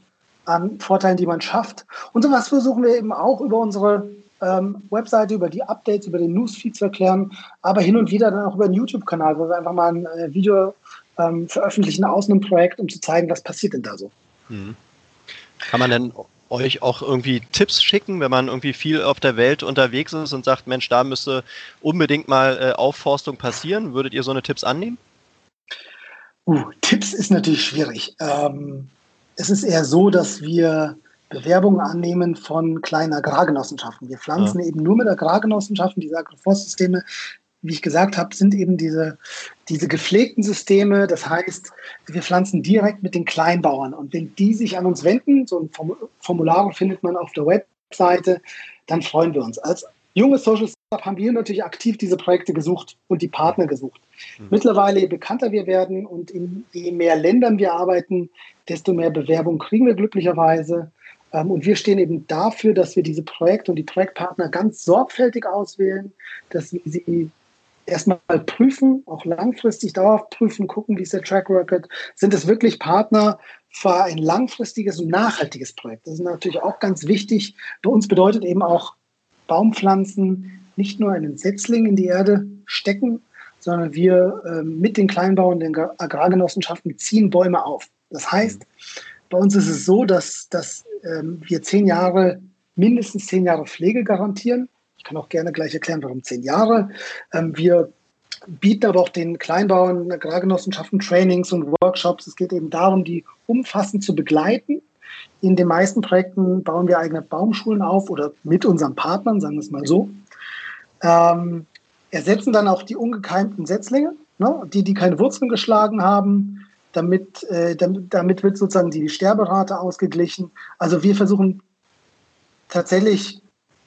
an Vorteilen, die man schafft. Und sowas versuchen wir eben auch über unsere ähm, Webseite, über die Updates, über den Newsfeed zu erklären, aber hin und wieder dann auch über den YouTube-Kanal, wo wir einfach mal ein äh, Video ähm, veröffentlichen aus einem Projekt, um zu zeigen, was passiert denn da so. Mhm. Kann man denn euch auch irgendwie Tipps schicken, wenn man irgendwie viel auf der Welt unterwegs ist und sagt, Mensch, da müsste unbedingt mal äh, Aufforstung passieren? Würdet ihr so eine Tipps annehmen? Uh, Tipps ist natürlich schwierig. Ähm, es ist eher so, dass wir Bewerbungen annehmen von kleinen Agrargenossenschaften. Wir pflanzen ja. eben nur mit Agrargenossenschaften diese Agroforstsysteme. Wie ich gesagt habe, sind eben diese, diese gepflegten Systeme. Das heißt, wir pflanzen direkt mit den Kleinbauern. Und wenn die sich an uns wenden, so ein Formular findet man auf der Webseite, dann freuen wir uns. Als junges Social Startup haben wir natürlich aktiv diese Projekte gesucht und die Partner gesucht. Mhm. Mittlerweile, je bekannter wir werden und in je mehr Ländern wir arbeiten, desto mehr Bewerbungen kriegen wir glücklicherweise. Ähm, und wir stehen eben dafür, dass wir diese Projekte und die Projektpartner ganz sorgfältig auswählen, dass wir sie erstmal prüfen, auch langfristig dauerhaft prüfen, gucken, wie ist der Track Record. Sind es wirklich Partner für ein langfristiges und nachhaltiges Projekt? Das ist natürlich auch ganz wichtig. Bei uns bedeutet eben auch Baumpflanzen nicht nur einen Setzling in die Erde stecken, sondern wir äh, mit den Kleinbauern, den Agrargenossenschaften ziehen Bäume auf. Das heißt, bei uns ist es so, dass, dass ähm, wir zehn Jahre, mindestens zehn Jahre Pflege garantieren. Ich kann auch gerne gleich erklären, warum zehn Jahre. Ähm, wir bieten aber auch den Kleinbauern, Agrargenossenschaften Trainings und Workshops. Es geht eben darum, die umfassend zu begleiten. In den meisten Projekten bauen wir eigene Baumschulen auf oder mit unseren Partnern, sagen wir es mal so. Ähm, ersetzen dann auch die ungekeimten Setzlinge, ne, die, die keine Wurzeln geschlagen haben, damit, äh, damit, damit wird sozusagen die Sterberate ausgeglichen. Also wir versuchen tatsächlich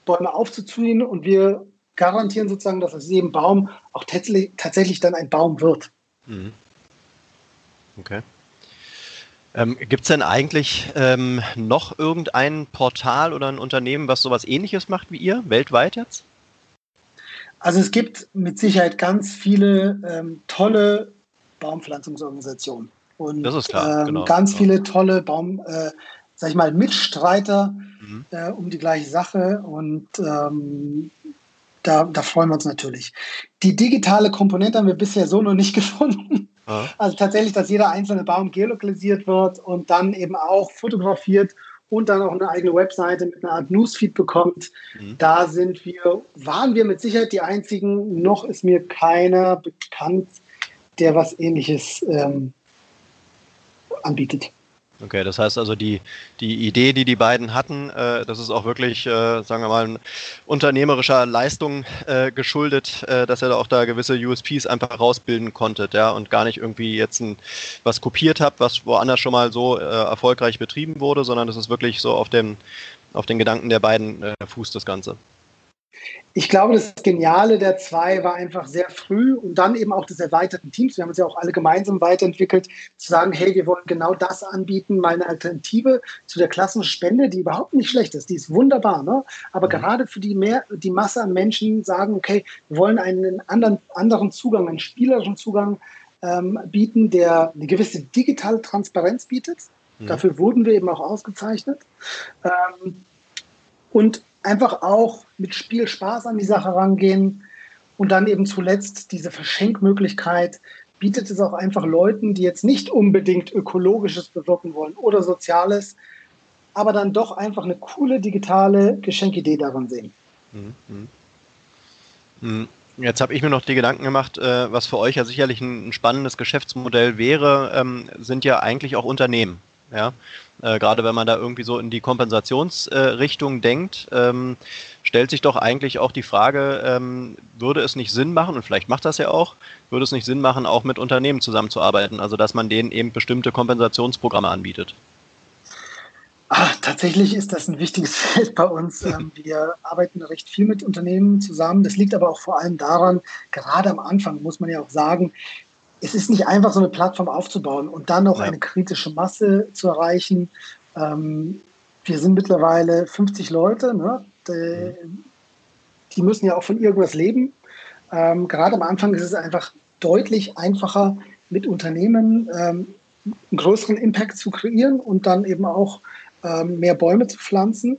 Bäume aufzuziehen und wir garantieren sozusagen, dass aus jedem Baum auch tatsächlich, tatsächlich dann ein Baum wird. Mhm. Okay. Ähm, Gibt es denn eigentlich ähm, noch irgendein Portal oder ein Unternehmen, was sowas ähnliches macht wie ihr, weltweit jetzt? Also es gibt mit Sicherheit ganz viele ähm, tolle Baumpflanzungsorganisationen. Und das ist klar, ähm, genau. ganz viele tolle Baum, äh, sag ich mal, Mitstreiter mhm. äh, um die gleiche Sache. Und ähm, da, da freuen wir uns natürlich. Die digitale Komponente haben wir bisher so noch nicht gefunden. Ja. Also tatsächlich, dass jeder einzelne Baum geolokalisiert wird und dann eben auch fotografiert und dann auch eine eigene Webseite mit einer Art Newsfeed bekommt. Mhm. Da sind wir, waren wir mit Sicherheit die einzigen. Noch ist mir keiner bekannt, der was ähnliches ähm, anbietet. Okay, das heißt also, die, die Idee, die die beiden hatten, äh, das ist auch wirklich, äh, sagen wir mal, unternehmerischer Leistung äh, geschuldet, äh, dass er da auch da gewisse USPs einfach rausbilden konnte, ja, und gar nicht irgendwie jetzt ein, was kopiert habt, was woanders schon mal so äh, erfolgreich betrieben wurde, sondern das ist wirklich so auf dem, auf den Gedanken der beiden äh, Fuß das Ganze ich glaube, das Geniale der zwei war einfach sehr früh und dann eben auch des erweiterten Teams. Wir haben uns ja auch alle gemeinsam weiterentwickelt, zu sagen, hey, wir wollen genau das anbieten, mal eine Alternative zu der klassischen Spende, die überhaupt nicht schlecht ist. Die ist wunderbar, ne? Aber mhm. gerade für die mehr, die Masse an Menschen sagen, okay, wir wollen einen anderen, anderen Zugang, einen spielerischen Zugang ähm, bieten, der eine gewisse digitale Transparenz bietet. Mhm. Dafür wurden wir eben auch ausgezeichnet. Ähm, und einfach auch mit Spielspaß an die Sache rangehen und dann eben zuletzt diese Verschenkmöglichkeit bietet es auch einfach Leuten, die jetzt nicht unbedingt ökologisches bewirken wollen oder soziales, aber dann doch einfach eine coole digitale Geschenkidee daran sehen. Mhm. mhm. mhm. Jetzt habe ich mir noch die Gedanken gemacht, äh, was für euch ja sicherlich ein, spannendes Geschäftsmodell wäre, ähm, sind ja eigentlich auch Unternehmen. Ja, äh, gerade wenn man da irgendwie so in die Kompensationsrichtung äh, denkt, ähm, stellt sich doch eigentlich auch die Frage, ähm, würde es nicht Sinn machen, und vielleicht macht das ja auch, würde es nicht Sinn machen, auch mit Unternehmen zusammenzuarbeiten, also dass man denen eben bestimmte Kompensationsprogramme anbietet? Ach, tatsächlich ist das ein wichtiges Feld bei uns. Ähm, wir arbeiten recht viel mit Unternehmen zusammen. Das liegt aber auch vor allem daran, gerade am Anfang muss man ja auch sagen, es ist nicht einfach, so eine Plattform aufzubauen und dann noch ja. eine kritische Masse zu erreichen. Ähm, wir sind mittlerweile 50 Leute. Ne? Die, die, müssen ja auch von irgendwas leben. Ähm, gerade am Anfang ist es einfach deutlich einfacher, mit Unternehmen ähm, einen größeren Impact zu kreieren und dann eben auch ähm, mehr Bäume zu pflanzen.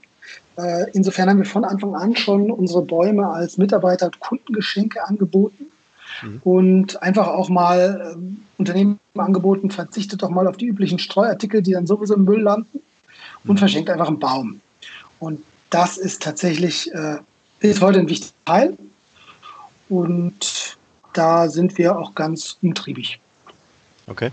Äh, insofern haben wir von Anfang an schon unsere Bäume als Mitarbeiter- und Kundengeschenke angeboten mhm. und einfach auch mal ähm, Unternehmen angeboten, verzichtet doch mal auf die üblichen Streuartikel, die dann sowieso im Müll landen und mhm. verschenkt einfach einen Baum. Und das ist tatsächlich äh, ist heute ein wichtiger Teil und da sind wir auch ganz umtriebig. Okay.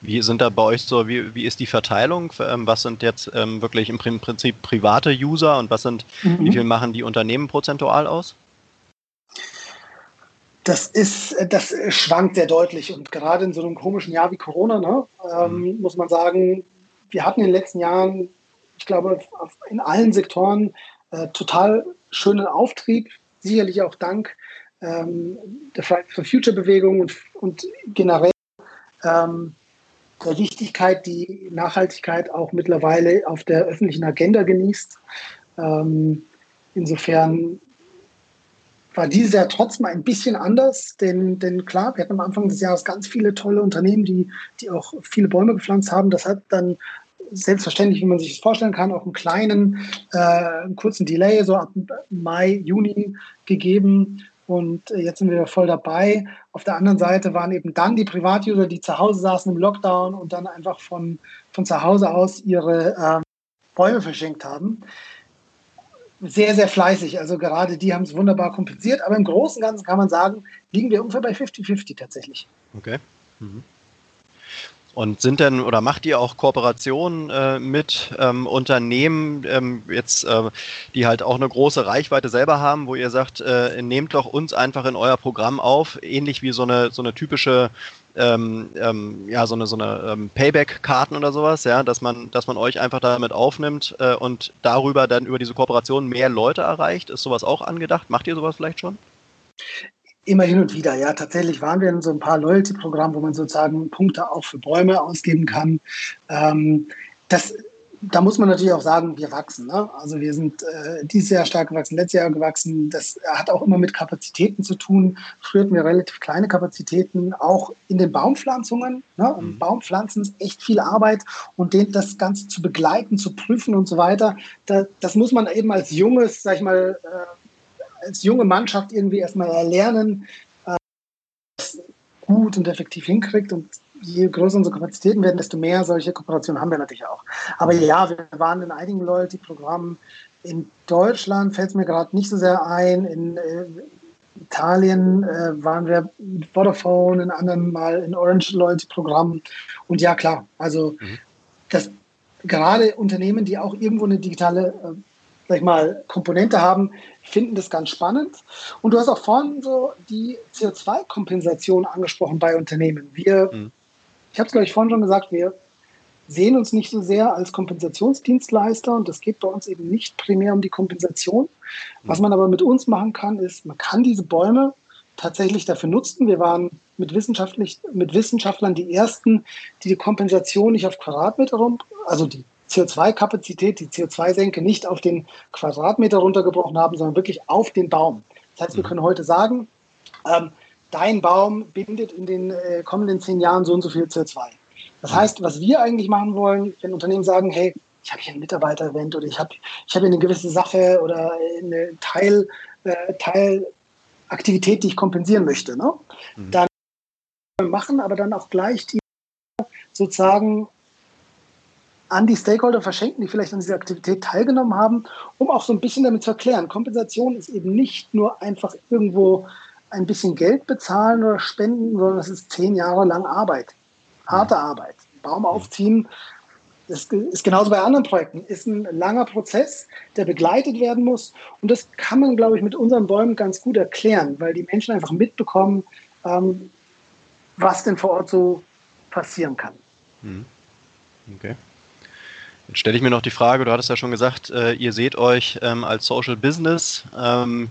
Wie sind da bei euch so, wie, wie ist die Verteilung? Ähm, was sind jetzt ähm, wirklich im Prinzip private User und was sind, mhm. wie viel machen die Unternehmen prozentual aus? Das ist, das schwankt sehr deutlich und gerade in so einem komischen Jahr wie Corona, ne, ähm, mhm. muss man sagen, wir hatten in den letzten Jahren, ich glaube, in allen Sektoren äh, total schönen Auftrieb, sicherlich auch dank ähm, der Fridays for Future Bewegung und, und generell ähm, der Wichtigkeit, die Nachhaltigkeit auch mittlerweile auf der öffentlichen Agenda genießt. Ähm, insofern war dieses Jahr trotzdem ein bisschen anders, denn, denn klar, wir hatten am Anfang des Jahres ganz viele tolle Unternehmen, die, die auch viele Bäume gepflanzt haben. Das hat dann selbstverständlich, wie man sich das vorstellen kann, auch einen kleinen, äh, einen kurzen Delay, so ab Mai, Juni gegeben. Und äh, jetzt sind wir voll dabei. Auf der anderen Seite waren eben dann die Privatuser, die zu Hause saßen im Lockdown und dann einfach von, von zu Hause aus ihre ähm, Bäume verschenkt haben. Sehr, sehr fleißig. Also gerade die haben es wunderbar kompensiert. Aber im Großen und Ganzen kann man sagen, liegen wir ungefähr bei 50-50 tatsächlich. Okay. Mhm. Und sind denn oder macht ihr auch Kooperationen äh, mit ähm, Unternehmen, ähm, jetzt, äh, die halt auch eine große Reichweite selber haben, wo ihr sagt, äh, nehmt doch uns einfach in euer Programm auf, ähnlich wie so eine, so eine typische ähm, ähm, ja, so eine, so eine ähm, Payback-Karten oder sowas, ja, dass man, dass man euch einfach damit aufnimmt äh, und darüber dann über diese Kooperation mehr Leute erreicht. Ist sowas auch angedacht? Macht ihr sowas vielleicht schon? Immer hin und wieder, ja. Tatsächlich waren wir in so ein paar Loyalty-Programmen, wo man sozusagen Punkte auch für Bäume ausgeben kann. Ähm, das, da muss man natürlich auch sagen, wir wachsen. Ne? Also wir sind äh, dieses Jahr stark gewachsen, letztes Jahr gewachsen. Das hat auch immer mit Kapazitäten zu tun. Früher hatten wir relativ kleine Kapazitäten, auch in den Baumpflanzungen. Ne? Mhm. Baumpflanzen ist echt viel Arbeit und den, das Ganze zu begleiten, zu prüfen und so weiter. Da, das muss man eben als junges, sag ich mal, äh, als junge Mannschaft irgendwie erstmal erlernen, äh, gut und effektiv hinkriegt. Und je größer unsere Kapazitäten werden, desto mehr solche Kooperationen haben wir natürlich auch. Aber ja, wir waren in einigen Loyalty-Programmen. In Deutschland fällt es mir gerade nicht so sehr ein. In äh, Italien äh, waren wir mit Vodafone, in anderen Mal in Orange Loyalty-Programmen. Und ja, klar, also mhm. das gerade Unternehmen, die auch irgendwo eine digitale äh, sag ich mal, Komponente haben, finden das ganz spannend. Und du hast auch vorhin so die CO2-Kompensation angesprochen bei Unternehmen. Wir, mhm. Ich habe es, glaube ich, vorhin schon gesagt, wir sehen uns nicht so sehr als Kompensationsdienstleister und es geht bei uns eben nicht primär um die Kompensation. Was man aber mit uns machen kann, ist, man kann diese Bäume tatsächlich dafür nutzen. Wir waren mit, wissenschaftlich, mit Wissenschaftlern die ersten, die die Kompensation nicht auf Quadratmeter rum, also die CO2-Kapazität, die CO2-Senke nicht auf den Quadratmeter runtergebrochen haben, sondern wirklich auf den Baum. Das heißt, wir können heute sagen, ähm, dein Baum bindet in den äh, kommenden zehn Jahren so und so viel CO2. Das mhm. heißt, was wir eigentlich machen wollen, wenn Unternehmen sagen, hey, ich habe hier ein Mitarbeiter-Event oder ich habe ich hab hier eine gewisse Sache oder eine Teil, äh, Teilaktivität, die ich kompensieren möchte, ne? Mhm. dann machen, aber dann auch gleich die sozusagen an die Stakeholder verschenken, die vielleicht an dieser Aktivität teilgenommen haben, um auch so ein bisschen damit zu erklären. Kompensation ist eben nicht nur einfach irgendwo ein bisschen Geld bezahlen oder spenden, sondern es ist zehn Jahre lang Arbeit, harte Arbeit. Baum aufziehen, das ist genauso bei anderen Projekten, ist ein langer Prozess, der begleitet werden muss. Und das kann man, glaube ich, mit unseren Bäumen ganz gut erklären, weil die Menschen einfach mitbekommen, ähm, was denn vor Ort so passieren kann. Mhm. Okay. Jetzt stelle ich mir noch die Frage, du hattest ja schon gesagt, äh, ihr seht euch ähm, als Social Business ähm,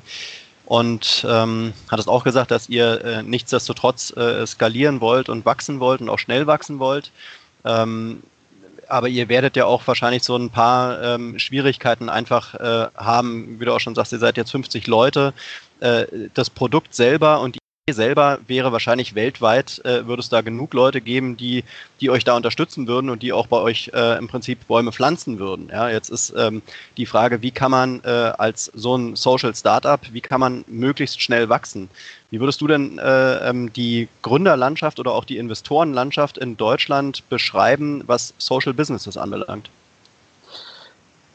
und ähm, hattest auch gesagt, dass ihr äh, nichtsdestotrotz äh, skalieren wollt und wachsen wollt und auch schnell wachsen wollt. Ähm, aber ihr werdet ja auch wahrscheinlich so ein paar ähm, Schwierigkeiten einfach äh, haben, wie du auch schon sagst, ihr seid jetzt 50 Leute. Äh, das Produkt selber und selber wäre wahrscheinlich weltweit, äh, würde es da genug Leute geben, die, die euch da unterstützen würden und die auch bei euch äh, im Prinzip Bäume pflanzen würden. Ja, jetzt ist ähm, die Frage, wie kann man äh, als so ein Social Startup, wie kann man möglichst schnell wachsen? Wie würdest du denn äh, ähm, die Gründerlandschaft oder auch die Investorenlandschaft in Deutschland beschreiben, was Social Businesses anbelangt?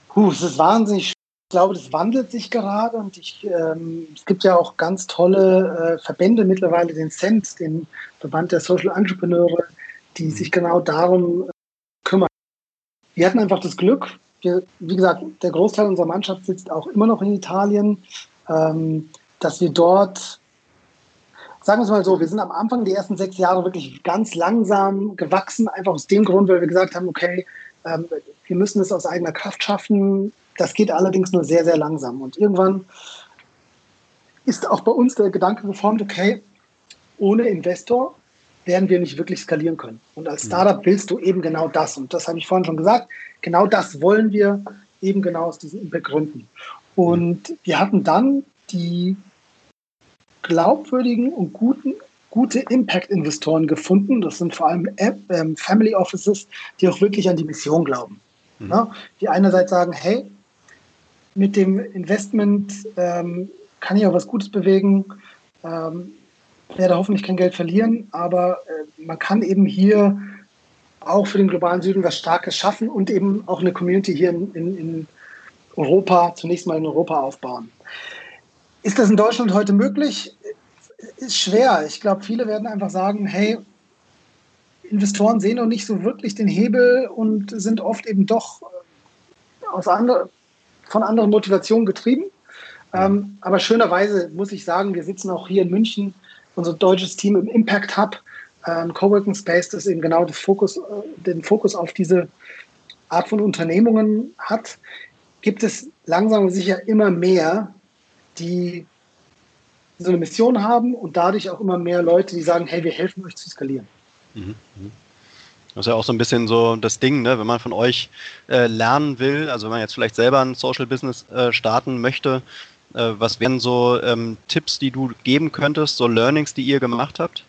Puh, es ist wahnsinnig ich glaube, das wandelt sich gerade und ich, ähm, es gibt ja auch ganz tolle äh, Verbände mittlerweile, den CENT, den Verband der Social Entrepreneure, die mhm. sich genau darum äh, kümmern. Wir hatten einfach das Glück, wir, wie gesagt, der Großteil unserer Mannschaft sitzt auch immer noch in Italien, ähm, dass wir dort, sagen wir es mal so, wir sind am Anfang die ersten sechs Jahre wirklich ganz langsam gewachsen, einfach aus dem Grund, weil wir gesagt haben, okay, ähm, wir müssen es aus eigener Kraft schaffen, das geht allerdings nur sehr, sehr langsam. Und irgendwann ist auch bei uns der Gedanke geformt, okay, ohne Investor werden wir nicht wirklich skalieren können. Und als mhm. Startup willst du eben genau das. Und das habe ich vorhin schon gesagt. Genau das wollen wir eben genau aus diesen Begründen. Und wir hatten dann die glaubwürdigen und guten, gute Impact-Investoren gefunden. Das sind vor allem ähm, Family Offices, die auch wirklich an die Mission glauben. Mhm. Ja, die einerseits sagen, hey, mit dem Investment ähm, kann ich auch was Gutes bewegen, ähm, werde hoffentlich kein Geld verlieren, aber äh, man kann eben hier auch für den globalen Süden was Starkes schaffen und eben auch eine Community hier in, in, in Europa, zunächst mal in Europa aufbauen. Ist das in Deutschland heute möglich? Ist schwer. Ich glaube, viele werden einfach sagen, hey, Investoren sehen noch nicht so wirklich den Hebel und sind oft eben doch aus anderen, von anderen Motivationen getrieben. Ähm, aber schönerweise muss ich sagen, wir sitzen auch hier in München, unser deutsches Team im Impact Hub, äh, ein Coworking Space, das eben genau Fokus, äh, den Fokus auf diese Art von Unternehmungen hat. Gibt es langsam und sicher immer mehr, die so eine Mission haben und dadurch auch immer mehr Leute, die sagen, hey, wir helfen euch zu skalieren. Mhm. mhm. Das ist ja auch so ein bisschen so das Ding, ne? wenn man von euch äh, lernen will, also wenn man jetzt vielleicht selber ein Social Business äh, starten möchte, äh, was wären so ähm, Tipps, die du geben könntest, so Learnings, die ihr gemacht habt?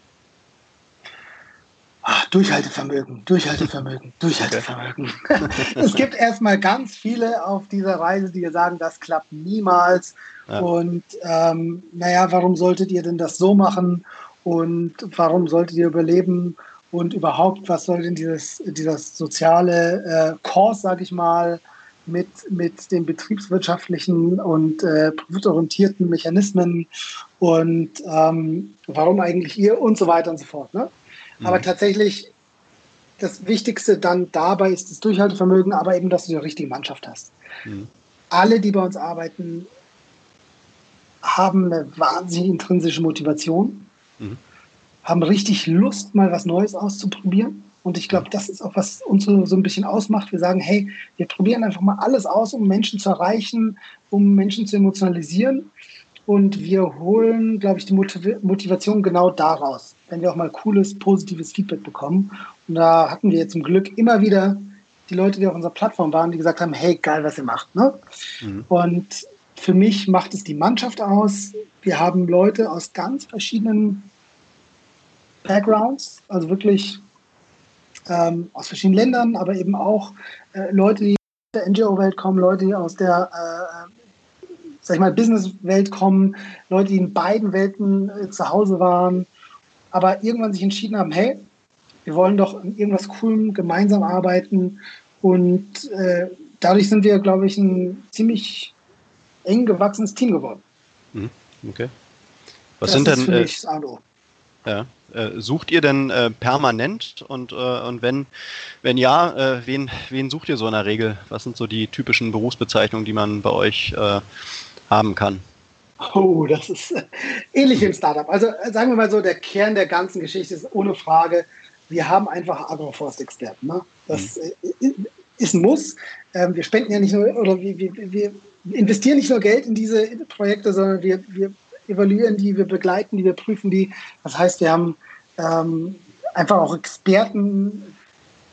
Ach, Durchhaltevermögen, Durchhaltevermögen, Durchhaltevermögen. es gibt erstmal ganz viele auf dieser Reise, die sagen, das klappt niemals. Ja. Und ähm, naja, warum solltet ihr denn das so machen? Und warum solltet ihr überleben? Und überhaupt, was soll denn dieses, dieses soziale äh, Kurs, sage ich mal, mit, mit den betriebswirtschaftlichen und äh, profitorientierten Mechanismen und ähm, warum eigentlich ihr und so weiter und so fort. Ne? Mhm. Aber tatsächlich, das Wichtigste dann dabei ist das Durchhaltevermögen, aber eben, dass du die richtige Mannschaft hast. Mhm. Alle, die bei uns arbeiten, haben eine wahnsinnig intrinsische Motivation. Mhm haben richtig Lust, mal was Neues auszuprobieren. Und ich glaube, das ist auch, was uns so, so ein bisschen ausmacht. Wir sagen, hey, wir probieren einfach mal alles aus, um Menschen zu erreichen, um Menschen zu emotionalisieren. Und wir holen, glaube ich, die Motivation genau daraus, wenn wir auch mal cooles, positives Feedback bekommen. Und da hatten wir zum Glück immer wieder die Leute, die auf unserer Plattform waren, die gesagt haben, hey, geil, was ihr macht. Ne? Mhm. Und für mich macht es die Mannschaft aus. Wir haben Leute aus ganz verschiedenen Backgrounds, also wirklich ähm, aus verschiedenen Ländern, aber eben auch äh, Leute, die aus der NGO-Welt kommen, Leute, die aus der, äh, sag ich mal, Business-Welt kommen, Leute, die in beiden Welten äh, zu Hause waren, aber irgendwann sich entschieden haben, hey, wir wollen doch in irgendwas Coolem gemeinsam arbeiten und äh, dadurch sind wir, glaube ich, ein ziemlich eng gewachsenes Team geworden. Mhm, okay. Was das sind denn, äh, ja. Äh, sucht ihr denn äh, permanent und, äh, und wenn, wenn ja, äh, wen, wen sucht ihr so in der Regel? Was sind so die typischen Berufsbezeichnungen, die man bei euch äh, haben kann? Oh, das ist äh, ähnlich im Startup. Also sagen wir mal so, der Kern der ganzen Geschichte ist ohne Frage, wir haben einfach Agroforst-Experten. Ne? Das mhm. ist ein Muss. Ähm, wir spenden ja nicht nur, oder wir, wir, wir investieren nicht nur Geld in diese Projekte, sondern wir, wir evaluieren die, wir begleiten die, wir prüfen die. Das heißt, wir haben ähm, einfach auch Experten,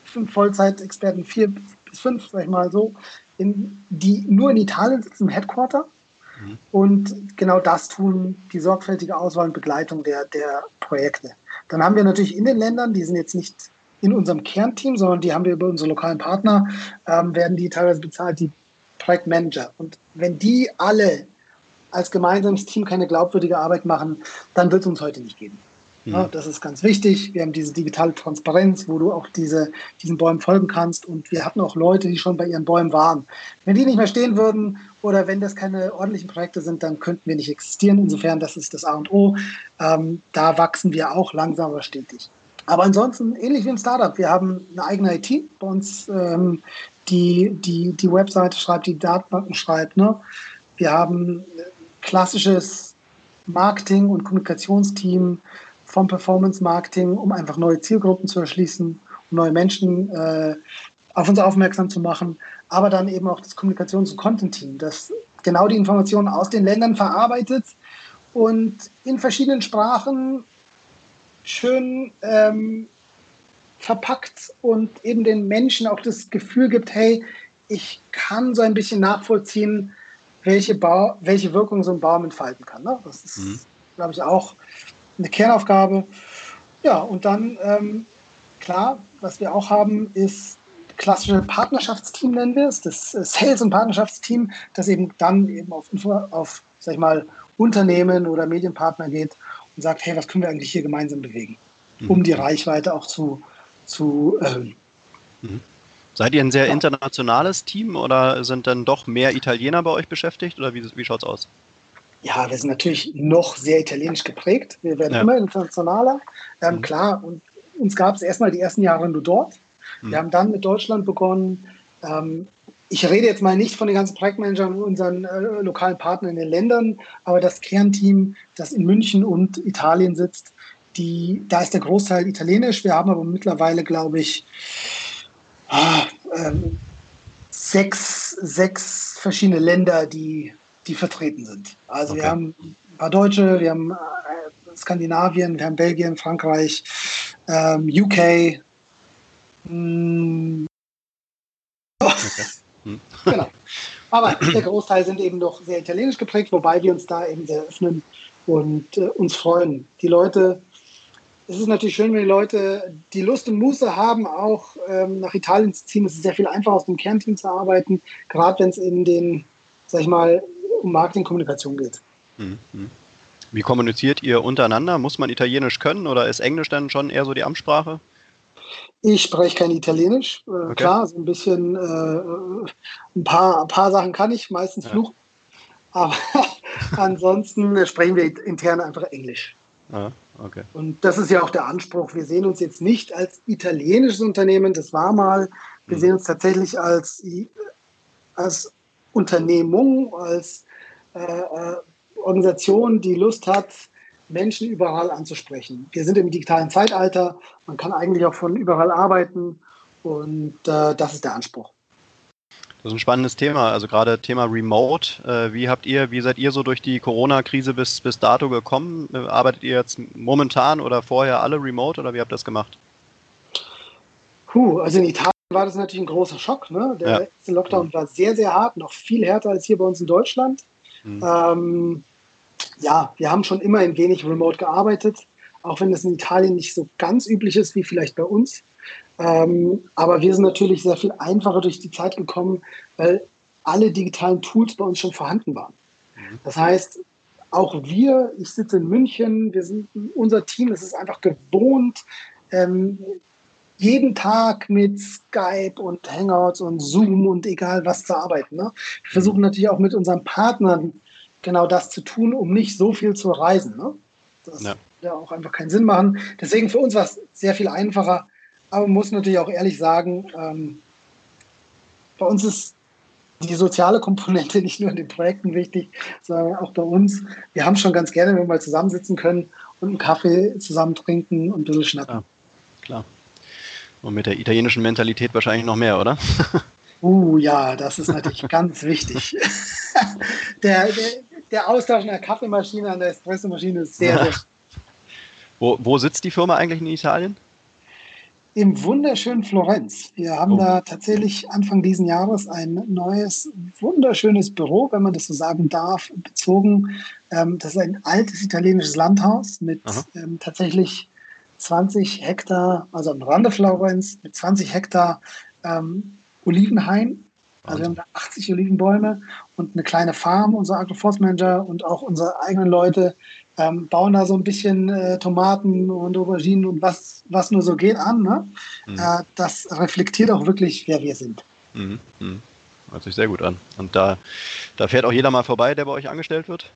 fünf Vollzeitexperten, vier bis fünf, sag ich mal so, in, die nur in Italien sitzen, im Headquarter. Mhm. Und genau das tun, die sorgfältige Auswahl und Begleitung der, der Projekte. Dann haben wir natürlich in den Ländern, die sind jetzt nicht in unserem Kernteam, sondern die haben wir über unsere lokalen Partner, ähm, werden die teilweise bezahlt, die Projektmanager. Und wenn die alle als gemeinsames Team keine glaubwürdige Arbeit machen, dann wird es uns heute nicht geben. Mhm. Ja, das ist ganz wichtig. Wir haben diese digitale Transparenz, wo du auch diese, diesen Bäumen folgen kannst. Und wir hatten auch Leute, die schon bei ihren Bäumen waren. Wenn die nicht mehr stehen würden oder wenn das keine ordentlichen Projekte sind, dann könnten wir nicht existieren. Insofern, das ist das A und O. Ähm, da wachsen wir auch langsam aber stetig. Aber ansonsten ähnlich wie ein Startup. Wir haben eine eigene IT bei uns, ähm, die, die die Webseite schreibt, die Datenbanken schreibt. Ne? Wir haben klassisches Marketing- und Kommunikationsteam vom Performance Marketing, um einfach neue Zielgruppen zu erschließen, um neue Menschen äh, auf uns aufmerksam zu machen, aber dann eben auch das Kommunikations- und Content-Team, das genau die Informationen aus den Ländern verarbeitet und in verschiedenen Sprachen schön ähm, verpackt und eben den Menschen auch das Gefühl gibt, hey, ich kann so ein bisschen nachvollziehen, welche, Bau, welche Wirkung so ein Baum entfalten kann. Ne? Das ist, mhm. glaube ich, auch eine Kernaufgabe. Ja, und dann, ähm, klar, was wir auch haben, ist klassische Partnerschaftsteam nennen wir es, das Sales- und Partnerschaftsteam, das eben dann eben auf, auf sag ich mal, Unternehmen oder Medienpartner geht und sagt, hey, was können wir eigentlich hier gemeinsam bewegen, mhm. um die Reichweite auch zu, zu erhöhen. Mhm. Seid ihr ein sehr internationales Team oder sind dann doch mehr Italiener bei euch beschäftigt oder wie, wie schaut es aus? Ja, wir sind natürlich noch sehr italienisch geprägt. Wir werden ja. immer internationaler. Ähm, mhm. Klar, und uns gab es erstmal die ersten Jahre nur dort. Mhm. Wir haben dann mit Deutschland begonnen. Ähm, ich rede jetzt mal nicht von den ganzen Projektmanagern und unseren äh, lokalen Partnern in den Ländern, aber das Kernteam, das in München und Italien sitzt, die, da ist der Großteil italienisch. Wir haben aber mittlerweile, glaube ich, ah, ähm, sechs, sechs verschiedene Länder, die die vertreten sind. Also okay. wir haben ein paar Deutsche, wir haben äh, Skandinavien, wir haben Belgien, Frankreich, ähm, UK. Hm. Okay. Hm. genau. Aber der Großteil sind eben doch sehr italienisch geprägt, wobei wir uns da eben sehr öffnen und äh, uns freuen. Die Leute, es ist natürlich schön, wenn die Leute die Lust und Muße haben, auch ähm, nach Italien zu ziehen. Es ist sehr viel einfacher, aus dem Kernteam zu arbeiten, gerade wenn es in den, sag ich mal, um Marketingkommunikation geht. Mhm. Wie kommuniziert ihr untereinander? Muss man Italienisch können oder ist Englisch dann schon eher so die Amtssprache? Ich spreche kein Italienisch. Äh, okay. Klar, so ein bisschen, äh, ein, paar, ein paar Sachen kann ich, meistens ja. Fluch. Aber ansonsten sprechen wir intern einfach Englisch. Ah, okay. Und das ist ja auch der Anspruch. Wir sehen uns jetzt nicht als italienisches Unternehmen, das war mal. Wir mhm. sehen uns tatsächlich als, als Unternehmung, als äh, äh, Organisation, die Lust hat, Menschen überall anzusprechen. Wir sind im digitalen Zeitalter, man kann eigentlich auch von überall arbeiten und äh, das ist der Anspruch. Das ist ein spannendes Thema, also gerade Thema Remote. Äh, wie habt ihr, wie seid ihr so durch die Corona-Krise bis, bis dato gekommen? Äh, arbeitet ihr jetzt momentan oder vorher alle remote oder wie habt ihr das gemacht? Puh, also in Italien war das natürlich ein großer Schock. Ne? Der ja. Lockdown war sehr, sehr hart, noch viel härter als hier bei uns in Deutschland. Mhm. Ähm, ja, wir haben schon immer ein wenig remote gearbeitet, auch wenn das in Italien nicht so ganz üblich ist wie vielleicht bei uns. Ähm, aber wir sind natürlich sehr viel einfacher durch die Zeit gekommen, weil alle digitalen Tools bei uns schon vorhanden waren. Mhm. Das heißt, auch wir, ich sitze in München, wir sind unser Team, es ist einfach gewohnt, ähm, jeden Tag mit Skype und Hangouts und Zoom und egal was zu arbeiten. Ne? Wir versuchen natürlich auch mit unseren Partnern genau das zu tun, um nicht so viel zu reisen. Ne? Das ja. ja auch einfach keinen Sinn machen. Deswegen für uns war es sehr viel einfacher. Aber man muss natürlich auch ehrlich sagen, ähm, bei uns ist die soziale Komponente nicht nur in den Projekten wichtig, sondern auch bei uns. Wir haben schon ganz gerne, wenn wir mal zusammensitzen können und einen Kaffee zusammen trinken und ein bisschen schnacken. Ja, klar. Und mit der italienischen Mentalität wahrscheinlich noch mehr, oder? Uh, ja, das ist natürlich ganz wichtig. der, der, der Austausch in der Kaffeemaschine an der Espressomaschine ist sehr, sehr. Wo, wo sitzt die Firma eigentlich in Italien? Im wunderschönen Florenz. Wir haben oh. da tatsächlich Anfang diesen Jahres ein neues, wunderschönes Büro, wenn man das so sagen darf, bezogen. Ähm, das ist ein altes italienisches Landhaus mit ähm, tatsächlich 20 Hektar, also am Rande Florenz, mit 20 Hektar ähm, Olivenhain. Also wir haben da 80 Olivenbäume und eine kleine Farm. Unser Agroforstmanager und auch unsere eigenen Leute ähm, bauen da so ein bisschen äh, Tomaten und Auberginen und was, was nur so geht an. Ne? Mhm. Äh, das reflektiert auch wirklich, wer wir sind. Mhm. Mhm. Hört sich sehr gut an. Und da, da fährt auch jeder mal vorbei, der bei euch angestellt wird?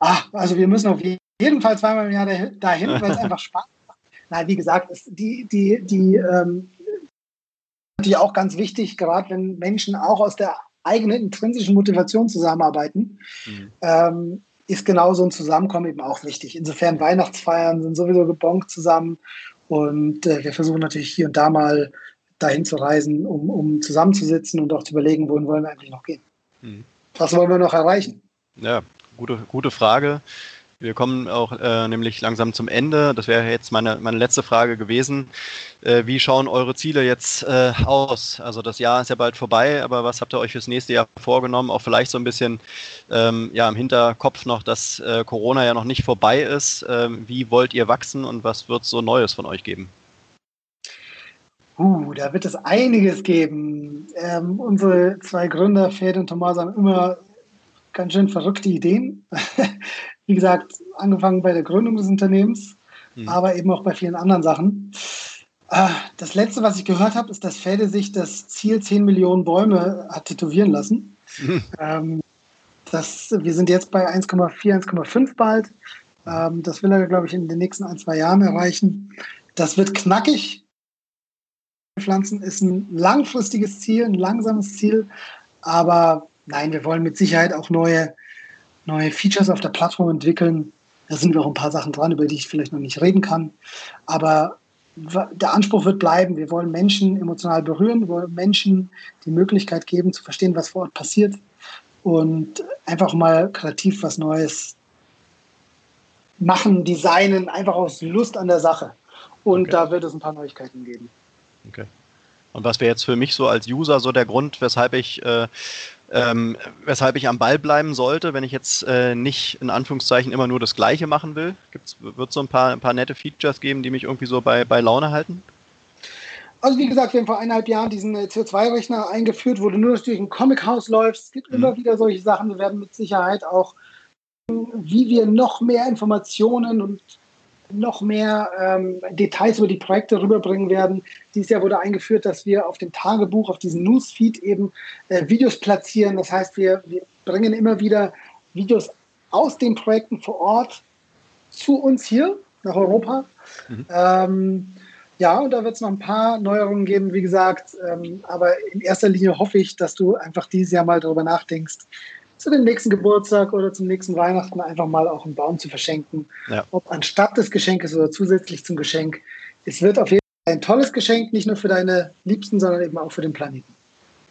Ach, also wir müssen auf jeden Fall zweimal im Jahr dahin, weil es einfach Spaß macht. Nein, wie gesagt, es, die, die, die ähm, natürlich auch ganz wichtig, gerade wenn Menschen auch aus der eigenen intrinsischen Motivation zusammenarbeiten, mhm. ähm, ist genau so ein Zusammenkommen eben auch wichtig. Insofern Weihnachtsfeiern sind sowieso gebongt zusammen und äh, wir versuchen natürlich hier und da mal dahin zu reisen, um, um zusammenzusitzen und auch zu überlegen, wohin wollen wir eigentlich noch gehen. Mhm. Was wollen wir noch erreichen? Ja, gute, gute Frage. Wir kommen auch äh, nämlich langsam zum Ende. Das wäre jetzt meine, meine letzte Frage gewesen. Äh, wie schauen eure Ziele jetzt äh, aus? Also das Jahr ist ja bald vorbei, aber was habt ihr euch fürs nächste Jahr vorgenommen? Auch vielleicht so ein bisschen ähm, ja, im Hinterkopf noch, dass äh, Corona ja noch nicht vorbei ist. Ähm, wie wollt ihr wachsen und was wird es so Neues von euch geben? Uh, da wird es einiges geben. Ähm, unsere zwei Gründer, Fred und Thomas, haben immer ganz schön verrückte Ideen. wie gesagt, angefangen bei der Gründung des Unternehmens, mhm. aber eben auch bei vielen anderen Sachen. Ah, das letzte, was ich gehört habe, ist, dass Fede sich das Ziel 10 Millionen Bäume hat tätowieren lassen. Mhm. Ähm, das, wir sind jetzt bei 1,4, 1,5 bald. Ähm, das will er, glaube ich, in den nächsten ein, zwei Jahren erreichen. Das wird knackig. Pflanzen ist ein langfristiges Ziel, ein langsames Ziel. Aber nein, wir wollen mit Sicherheit auch neue neue Features auf der Plattform entwickeln. Da sind wir auch ein paar Sachen dran, über die ich vielleicht noch nicht reden kann. Aber der Anspruch wird bleiben. Wir wollen Menschen emotional berühren, wir wollen Menschen die Möglichkeit geben, zu verstehen, was vor Ort passiert und einfach mal kreativ was Neues machen, designen, einfach aus Lust an der Sache. Und okay. da wird es ein paar Neuigkeiten geben. Okay. Und was wäre jetzt für mich so als User so der Grund, weshalb ich äh, ähm, weshalb ich am Ball bleiben sollte, wenn ich jetzt äh, nicht in Anführungszeichen immer nur das Gleiche machen will? Wird es so ein paar, ein paar nette Features geben, die mich irgendwie so bei, bei Laune halten? Also wie gesagt, wir haben vor eineinhalb Jahren diesen äh, CO2-Rechner eingeführt, wo du nur durch ein Comic-Haus läufst. Es gibt mhm. immer wieder solche Sachen. Wir werden mit Sicherheit auch, wie wir noch mehr Informationen und noch mehr ähm, Details über die Projekte rüberbringen werden. Dieses Jahr wurde eingeführt, dass wir auf dem Tagebuch, auf diesem Newsfeed eben äh, Videos platzieren. Das heißt, wir, wir bringen immer wieder Videos aus den Projekten vor Ort zu uns hier nach Europa. Mhm. Ähm, ja, und da wird es noch ein paar Neuerungen geben, wie gesagt. Ähm, aber in erster Linie hoffe ich, dass du einfach dieses Jahr mal darüber nachdenkst, zu dem nächsten Geburtstag oder zum nächsten Weihnachten einfach mal auch einen Baum zu verschenken. Ja. Ob anstatt des Geschenkes oder zusätzlich zum Geschenk. Es wird auf jeden Fall ein tolles Geschenk, nicht nur für deine Liebsten, sondern eben auch für den Planeten.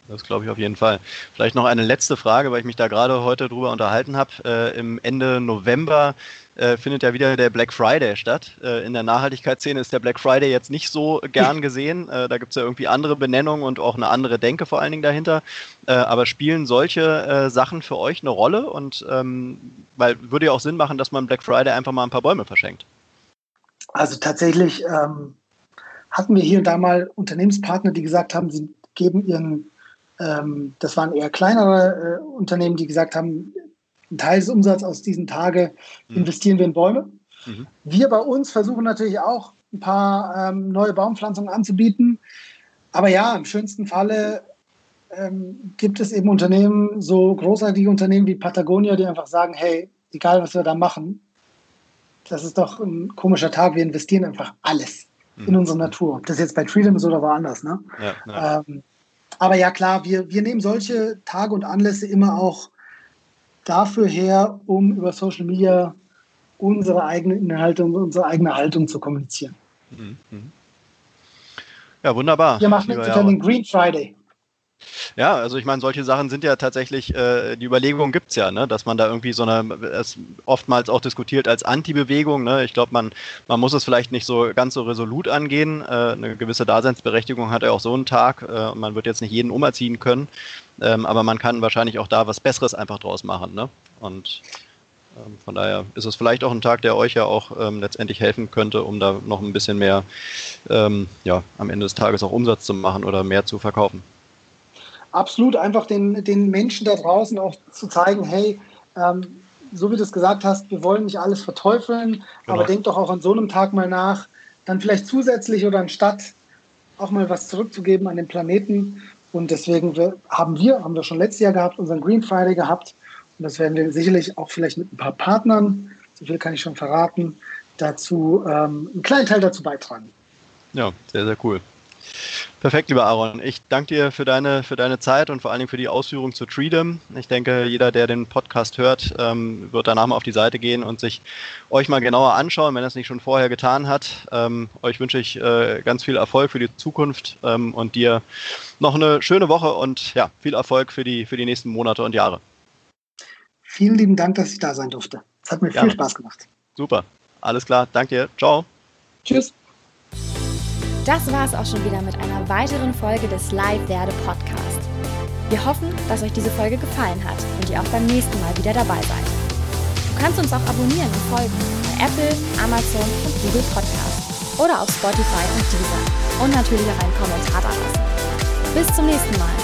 Das glaube ich auf jeden Fall. Vielleicht noch eine letzte Frage, weil ich mich da gerade heute drüber unterhalten habe. Äh, Im Ende November äh, findet ja wieder der Black Friday statt. Äh, in der Nachhaltigkeitsszene ist der Black Friday jetzt nicht so gern gesehen. Äh, da gibt es ja irgendwie andere Benennungen und auch eine andere Denke vor allen Dingen dahinter. Äh, aber spielen solche äh, Sachen für euch eine Rolle? Und ähm, weil würde ja auch Sinn machen, dass man Black Friday einfach mal ein paar Bäume verschenkt. Also tatsächlich ähm, hatten wir hier und da mal Unternehmenspartner, die gesagt haben, sie geben ihren ähm, das waren eher kleinere äh, Unternehmen, die gesagt haben, ein Teil des Umsatzes aus diesen Tagen mhm. investieren wir in Bäume. Mhm. Wir bei uns versuchen natürlich auch ein paar ähm, neue Baumpflanzungen anzubieten. Aber ja, im schönsten Falle ähm, gibt es eben Unternehmen, so großartige Unternehmen wie Patagonia, die einfach sagen, hey, egal was wir da machen, das ist doch ein komischer Tag, wir investieren einfach alles mhm. in unsere Natur. Ob das jetzt bei Freedom ist oder woanders. Ne? Ja, ja. Ähm, aber ja, klar, wir, wir nehmen solche Tage und Anlässe immer auch dafür her, um über Social Media unsere eigenen Inhalte und unsere eigene Haltung zu kommunizieren. Mhm. Ja, wunderbar. Wir machen jetzt den Green Friday. Ja, also ich meine, solche Sachen sind ja tatsächlich, äh, die Überlegung gibt es ja, ne? dass man da irgendwie so eine, es oftmals auch diskutiert als Anti-Bewegung. Ne? Ich glaube, man, man muss es vielleicht nicht so ganz so resolut angehen. Äh, eine gewisse Daseinsberechtigung hat er auch so einen Tag äh, und man wird jetzt nicht jeden umerziehen können. Ähm, aber man kann wahrscheinlich auch da was Besseres einfach draus machen. Ne? Und ähm, von daher ist es vielleicht auch ein Tag, der euch ja auch ähm, letztendlich helfen könnte, um da noch ein bisschen mehr ähm, ja, am Ende des Tages auch Umsatz zu machen oder mehr zu verkaufen. Absolut, einfach den, den Menschen da draußen auch zu zeigen, hey, ähm, so wie du es gesagt hast, wir wollen nicht alles verteufeln, genau. aber denk doch auch an so einem Tag mal nach, dann vielleicht zusätzlich oder anstatt auch mal was zurückzugeben an den Planeten. Und deswegen haben wir, haben wir schon letztes Jahr gehabt, unseren Green Friday gehabt und das werden wir sicherlich auch vielleicht mit ein paar Partnern, so viel kann ich schon verraten, dazu ähm, einen kleinen Teil dazu beitragen. Ja, sehr, sehr cool. Perfekt, lieber Aaron. Ich danke dir für deine, für deine Zeit und vor allen Dingen für die Ausführung zu Treedom. Ich denke, jeder, der den Podcast hört, ähm, wird danach mal auf die Seite gehen und sich euch mal genauer anschauen, wenn er es nicht schon vorher getan hat. Ähm, euch wünsche ich äh, ganz viel Erfolg für die Zukunft ähm, und dir noch eine schöne Woche und ja, viel Erfolg für die, für die nächsten Monate und Jahre. Vielen lieben Dank, dass ich da sein durfte. Es hat mir Gerne. viel Spaß gemacht. Super. Alles klar. Danke dir. Ciao. Tschüss. Das war es auch schon wieder mit einer weiteren Folge des Live Werde Podcast. Wir hoffen, dass euch diese Folge gefallen hat und ihr auch beim nächsten Mal wieder dabei seid. Du kannst uns auch abonnieren und folgen bei Apple, Amazon und Google Podcasts oder auf Spotify und Deezer und natürlich auch einen Kommentar da lassen. Bis zum nächsten Mal.